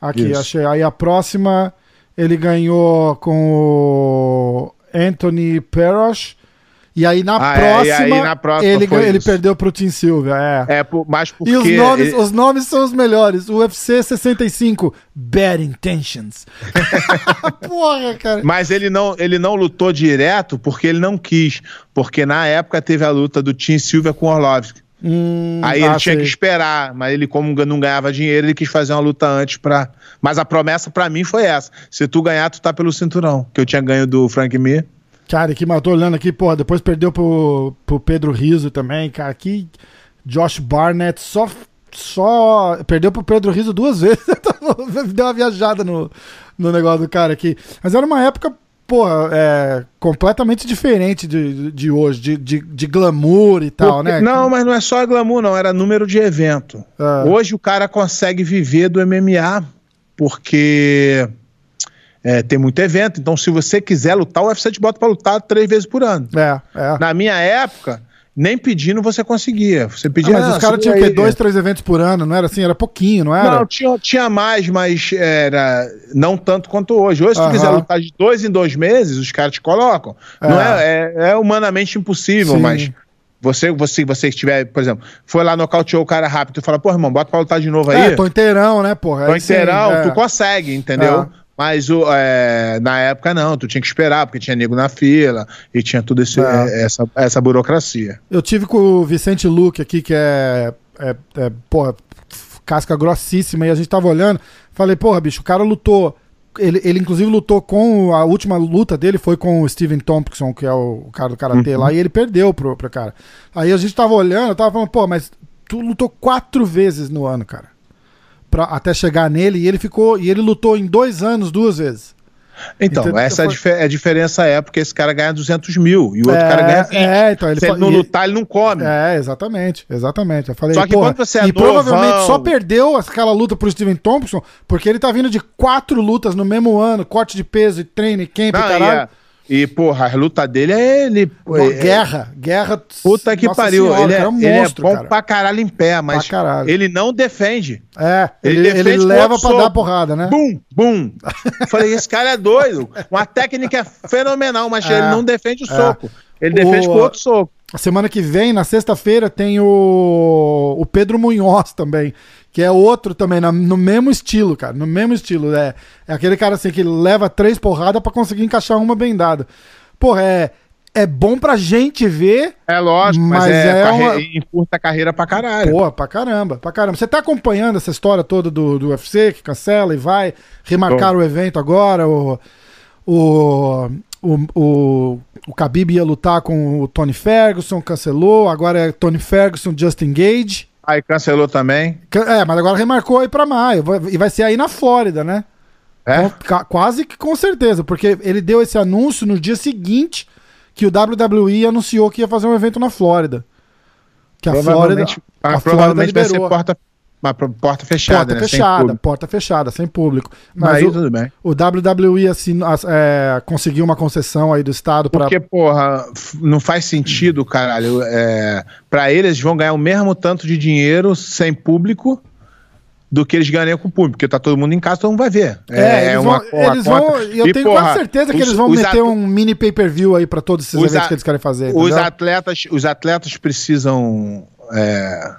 Aqui, Isso. achei. Aí a próxima ele ganhou com o Anthony Perosh. E aí na, ah, próxima, é, aí na próxima, ele, ele perdeu pro Tim Silva. É, é mas porque... E os nomes, ele... os nomes são os melhores. O UFC 65, Bad Intentions. *laughs* Porra, cara. Mas ele não, ele não lutou direto porque ele não quis. Porque na época teve a luta do Tim Silva com o Orlovsky. Hum, Aí ele ah, tinha sei. que esperar, mas ele, como não ganhava dinheiro, ele quis fazer uma luta antes pra. Mas a promessa para mim foi essa: se tu ganhar, tu tá pelo cinturão. Que eu tinha ganho do Frank Mir. Cara, que matou olhando aqui, pô, depois perdeu pro, pro Pedro Riso também, cara. Que Josh Barnett só. Só perdeu pro Pedro Riso duas *laughs* vezes. *laughs* Deu uma viajada no, no negócio do cara aqui. Mas era uma época porra, é completamente diferente de, de hoje, de, de, de glamour e tal, Porque, né? Não, mas não é só glamour, não, era número de evento. Ah. Hoje o cara consegue viver do MMA, porque é, tem muito evento. Então, se você quiser lutar, o UFC te bota pra lutar três vezes por ano. É, é. Na minha época, nem pedindo você conseguia. Você pedia. Ah, mas os caras tinham que dois, três eventos por ano, não era assim? Era pouquinho, não era? Não, tinha, tinha mais, mas era não tanto quanto hoje. Hoje, se tu quiser lutar de dois em dois meses, os caras te colocam. É. Não é, é, é, humanamente impossível, Sim. mas. Você, você, você estiver, por exemplo, foi lá nocauteou o cara rápido, tu fala, pô, irmão, bota pra lutar de novo aí. É, tô inteirão, né, porra? Tô inteirão, sim, é. tu consegue, entendeu? É. Mas o, é, na época não, tu tinha que esperar, porque tinha nego na fila e tinha tudo esse, é. essa, essa burocracia. Eu tive com o Vicente Luque aqui, que é, é, é, porra, casca grossíssima, e a gente tava olhando, falei, porra, bicho, o cara lutou. Ele, ele inclusive lutou com. A última luta dele foi com o Steven Thompson, que é o, o cara do Karatê uhum. lá, e ele perdeu pro, pro cara. Aí a gente tava olhando, eu tava falando, pô, mas tu lutou quatro vezes no ano, cara pra, até chegar nele e ele ficou e ele lutou em dois anos duas vezes. Então, Entendeu? essa é a, diferença é porque esse cara ganha 200 mil e o outro é, cara ganha 20. É, então ele Se ele não lutar, ele não come. É, exatamente, exatamente. Eu falei, só que quando você é E novão... provavelmente só perdeu aquela luta pro Steven Thompson porque ele tá vindo de quatro lutas no mesmo ano, corte de peso e treino e camp não, e caralho. É, e, porra, a luta dele é ele. é, guerra, guerra. Puta que pariu. Senhora, ele, é, é, um monstro, ele é bom cara. pra caralho em pé, mas ele não defende. É, ele, ele, defende ele leva pra soco. dar porrada, né? Bum, bum. *laughs* Falei, esse cara é doido. Uma técnica é fenomenal, mas é, ele não defende o é. soco. Ele defende o... com outro soco. A semana que vem, na sexta-feira, tem o, o Pedro Munhoz também, que é outro também, na, no mesmo estilo, cara, no mesmo estilo. É, é aquele cara assim que leva três porradas para conseguir encaixar uma bem dada. Porra, é, é bom pra gente ver. É lógico, mas, mas é, é uma... encurta a carreira pra caralho. Pô, pra caramba, pra caramba. Você tá acompanhando essa história toda do, do UFC, que cancela e vai remarcar Tô. o evento agora, o, o, o, o, o Khabib ia lutar com o Tony Ferguson, cancelou, agora é Tony Ferguson, Justin Gage. Aí cancelou também. É, mas agora remarcou aí pra maio. E vai ser aí na Flórida, né? É? Com, quase que com certeza, porque ele deu esse anúncio no dia seguinte que o WWE anunciou que ia fazer um evento na Flórida. Que a Flórida. A, a provavelmente Flórida vai ser porta uma porta fechada, porta né? fechada, porta fechada, sem público. Mas aí, o, tudo bem. o WWE assim, é, conseguiu uma concessão aí do Estado para. Porque, porra, não faz sentido, caralho. É, para eles vão ganhar o mesmo tanto de dinheiro sem público do que eles ganham com o público, porque tá todo mundo em casa, todo mundo vai ver. É, é uma, vão, eles vão, eu e, tenho porra, quase certeza que os, eles vão meter um mini pay-per-view aí para todos esses eventos que eles querem fazer. Os atletas, os atletas precisam é,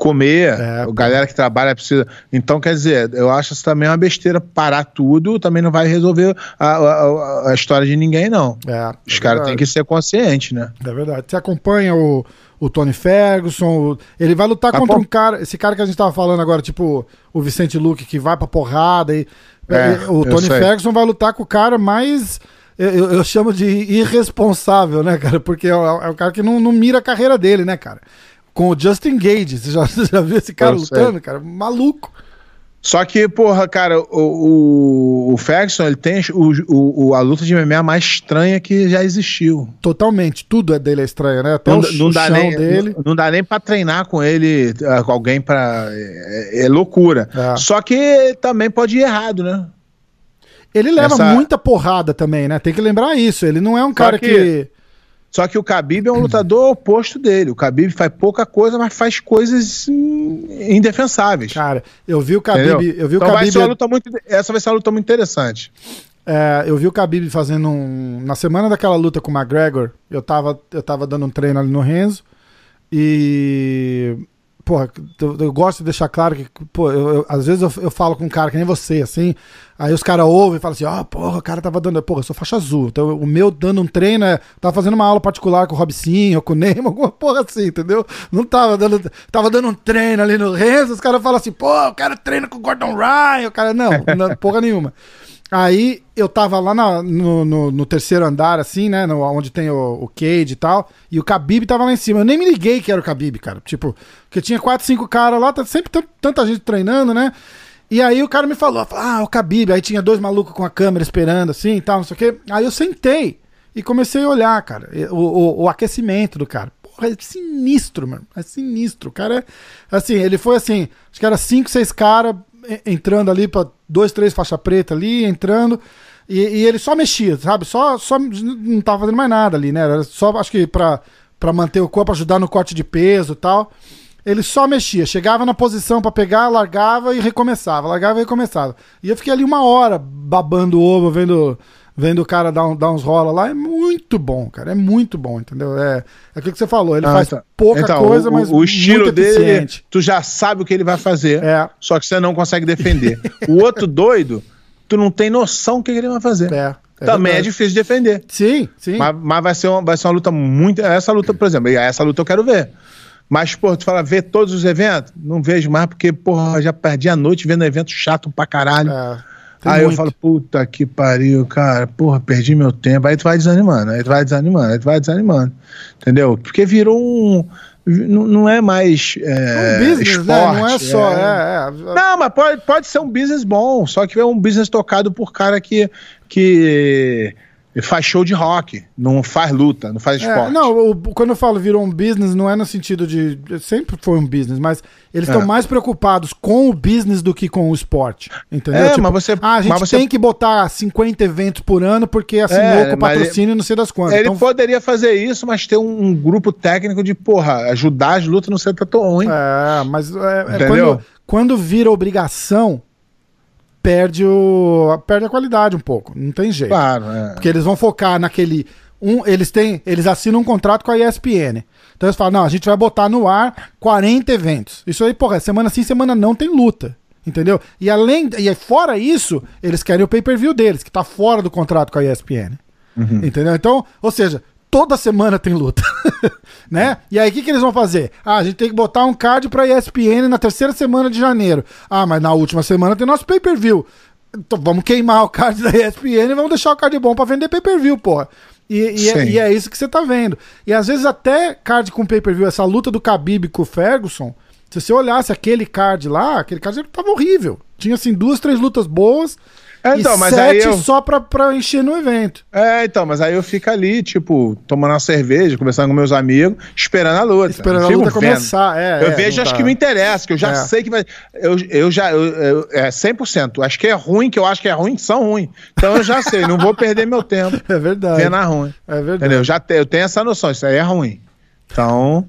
comer, é, a galera que trabalha precisa. Então, quer dizer, eu acho isso também uma besteira. Parar tudo também não vai resolver a, a, a história de ninguém, não. É, Os é caras têm que ser conscientes, né? É verdade. Você acompanha o, o Tony Ferguson, o... ele vai lutar contra um cara, esse cara que a gente tava falando agora, tipo o Vicente Luque, que vai pra porrada. E, é, o Tony Ferguson vai lutar com o cara mais. Eu, eu, chamo de irresponsável, né, cara? Porque é, é o cara que não, não mira a carreira dele, né, cara? Com o Justin Gage. Você já, *laughs* você já viu esse cara Eu lutando, sei. cara? Maluco. Só que, porra, cara, o, o, o Ferguson, ele tem o, o, a luta de MMA mais estranha que já existiu. Totalmente. Tudo é dele é estranho, né? Até não, o, não dá nem, dele. Não, não, dá nem pra treinar com ele, ah, com alguém pra... É, é loucura. É. Só que também pode ir errado, né? Ele leva Essa... muita porrada também, né? Tem que lembrar isso. Ele não é um Só cara que... que Só que o Khabib é um lutador oposto dele. O Khabib faz pouca coisa, mas faz coisas indefensáveis. Cara, eu vi o Khabib, eu vi então o Khabib... Vai muito, essa vai ser uma luta muito interessante. É, eu vi o Khabib fazendo um... Na semana daquela luta com o McGregor, eu tava, eu tava dando um treino ali no Renzo e porra, eu, eu, gosto de deixar claro que, pô, eu, eu, às vezes eu, falo com um cara que nem você, assim, aí os caras ouvem e falam assim, ó, oh, porra, o cara tava dando, porra, eu sou faixa azul, então o meu dando um treino é, tava fazendo uma aula particular com o Robicinho, com o Neymar, *laughs* alguma porra assim, entendeu? Não tava dando, tava dando um treino ali no Renzo, os caras falam assim, pô, o cara treina com o Gordon Ryan, o cara, não, não porra nenhuma. Aí eu tava lá na, no, no, no, terceiro andar, assim, né? No, onde tem o, o Cade e tal. E o Khabib tava lá em cima. Eu nem me liguei que era o Khabib, cara. Tipo, porque tinha quatro, cinco caras lá, tá sempre tanta gente treinando, né? E aí o cara me falou, ah, o Khabib. Aí tinha dois malucos com a câmera esperando, assim e tal, não sei o quê. Aí eu sentei e comecei a olhar, cara, o, o, o aquecimento do cara. Porra, é sinistro, mano. É sinistro. O cara é. Assim, ele foi assim, acho que era cinco, seis caras entrando ali para dois, três faixa preta ali, entrando. E, e, ele só mexia, sabe? Só, só não tava fazendo mais nada ali, né? Era só, acho que pra, manter o corpo, ajudar no corte de peso e tal. Ele só mexia, chegava na posição para pegar, largava e recomeçava, largava e recomeçava. E eu fiquei ali uma hora babando o ovo, vendo vendo o cara dar, um, dar uns rola lá, é muito bom, cara. É muito bom, entendeu? É, é aquilo que você falou, ele ah, faz então, pouca então, coisa, o, mas o estilo dele, tu já sabe o que ele vai fazer, é. só que você não consegue defender. o outro doido, tu não tem noção do que ele vai fazer. É. É Também é verdade. é difícil de defender. Sim, sim. Mas, mas, vai, ser uma, vai ser uma luta muito. Essa luta, por exemplo, essa luta eu quero ver. Mas, pô, tu fala, ver todos os eventos? Não vejo mais, porque, porra, já perdi a noite vendo evento chato pra caralho. É. Tem aí muito. eu falo, puta que pariu, cara, porra, perdi meu tempo. Aí tu vai desanimando, aí tu vai desanimando, aí tu vai desanimando. Entendeu? Porque virou um. Não, não é mais. É, é um business, esporte, né? Não é só. É... É, é... Não, mas pode, pode ser um business bom, só que é um business tocado por cara que. que faz show de rock, não faz luta, não faz é, esporte. não, o, quando eu falo virou um business, não é no sentido de. Sempre foi um business, mas eles estão é. mais preocupados com o business do que com o esporte. Entendeu? É, tipo, mas você. Ah, a gente você... tem que botar 50 eventos por ano porque assinou é, com patrocínio não sei das quantas. Ele então... poderia fazer isso, mas ter um, um, grupo técnico de, porra, ajudar as lutas não ser tão ruim. É, mas é, é quando, quando vira obrigação perde, o, perde a qualidade um pouco. Não tem jeito. Claro, é. Porque eles vão focar naquele. Um, eles têm. Eles assinam um contrato com a ESPN. Então eles falam, não, a gente vai botar no ar 40 eventos. Isso aí, porra, semana sim, semana não tem luta. Entendeu? E além. E fora isso, eles querem o pay-per-view deles, que tá fora do contrato com a ESPN. Uhum. Entendeu? Então, ou seja, toda semana tem luta, *laughs* né? E aí o que, que eles vão fazer? Ah, a gente tem que botar um card pra ESPN na terceira semana de janeiro. Ah, mas na última semana tem nosso pay-per-view. Então vamos queimar o card da ESPN e vamos deixar o card bom pra vender pay-per-view, porra. E, e, é, e, é, isso que você tá vendo. E às vezes até card com pay-per-view, essa luta do Khabib com o Ferguson, se você olhasse aquele card lá, aquele card tava horrível. Tinha assim duas, três lutas boas é, então, mas sete aí eu... só pra, pra encher no evento. É, então, mas aí eu fico ali, tipo, tomando uma cerveja, conversando com meus amigos, esperando a luta. Esperando a luta começar, é. Eu é, vejo as tá... que me interessam, que eu já é. sei que vai. Eu, eu já. Eu, eu, é 100%. Acho que é ruim, que eu acho que é ruim, são ruins. Então eu já sei, não vou perder meu tempo. *laughs* É verdade. Vendo a ruim. É verdade. Entendeu? Eu, já te, eu tenho essa noção, isso aí é ruim. Então.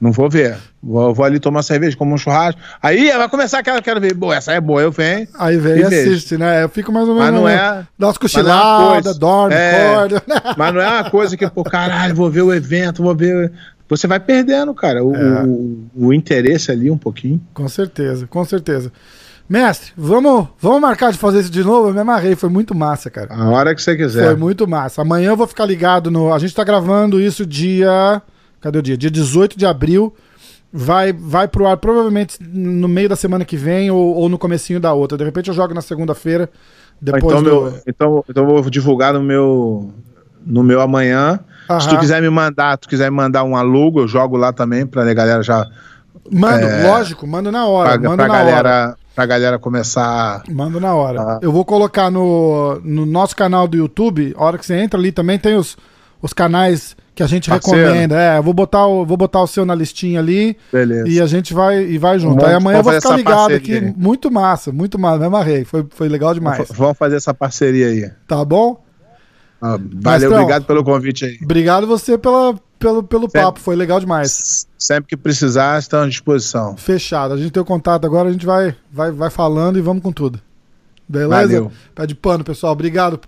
Não vou ver. Vou, vou, ali tomar cerveja, como um churrasco. Aí vai começar aquela, quero ver. Boa, essa é boa, eu venho. Aí vem e assiste, né? Eu fico mais ou menos. Mas não é. Dá umas é cochiladas, dorme, é, acorda. Mas não é uma coisa que, pô, caralho, vou ver o evento, vou ver. Você vai perdendo, cara, o, é. o, o interesse ali um pouquinho. Com certeza, com certeza. Mestre, vamos, vamos marcar de fazer isso de novo? Eu me amarrei, foi muito massa, cara. A hora que você quiser. Foi muito massa. Amanhã eu vou ficar ligado no. A gente tá gravando isso dia. Cadê o dia? Dia 18 de abril. Vai, vai pro ar provavelmente no meio da semana que vem ou, ou no comecinho da outra. De repente eu jogo na segunda-feira. Depois então, do... meu, então, então eu vou divulgar no meu, no meu amanhã. Aham. Se tu quiser me mandar, tu quiser me mandar um alugo, eu jogo lá também pra a galera já. Mando, é, lógico, mando na hora. Pra, mando pra na galera, hora. Pra galera começar. Mando na hora. A... Eu vou colocar no, no nosso canal do YouTube, a hora que você entra ali também tem os, os canais que a gente Parceiro. recomenda. É, vou botar o, vou botar o seu na listinha ali. Beleza. E a gente vai e vai junto. Vamos, Aí amanhã eu vou ficar ligado aqui. Muito massa, muito massa. Me amarrei. Foi, foi legal demais. Vamos fazer essa parceria aí. Tá bom? Ah, valeu, obrigado pelo convite aí. Obrigado você pela, pelo, pelo sempre, papo, foi legal demais. Sempre que precisar, estamos à disposição. Fechado. A gente tem o contato agora, a gente vai, vai, vai falando e vamos com tudo. Beleza? Valeu. Pé de pano, pessoal. Obrigado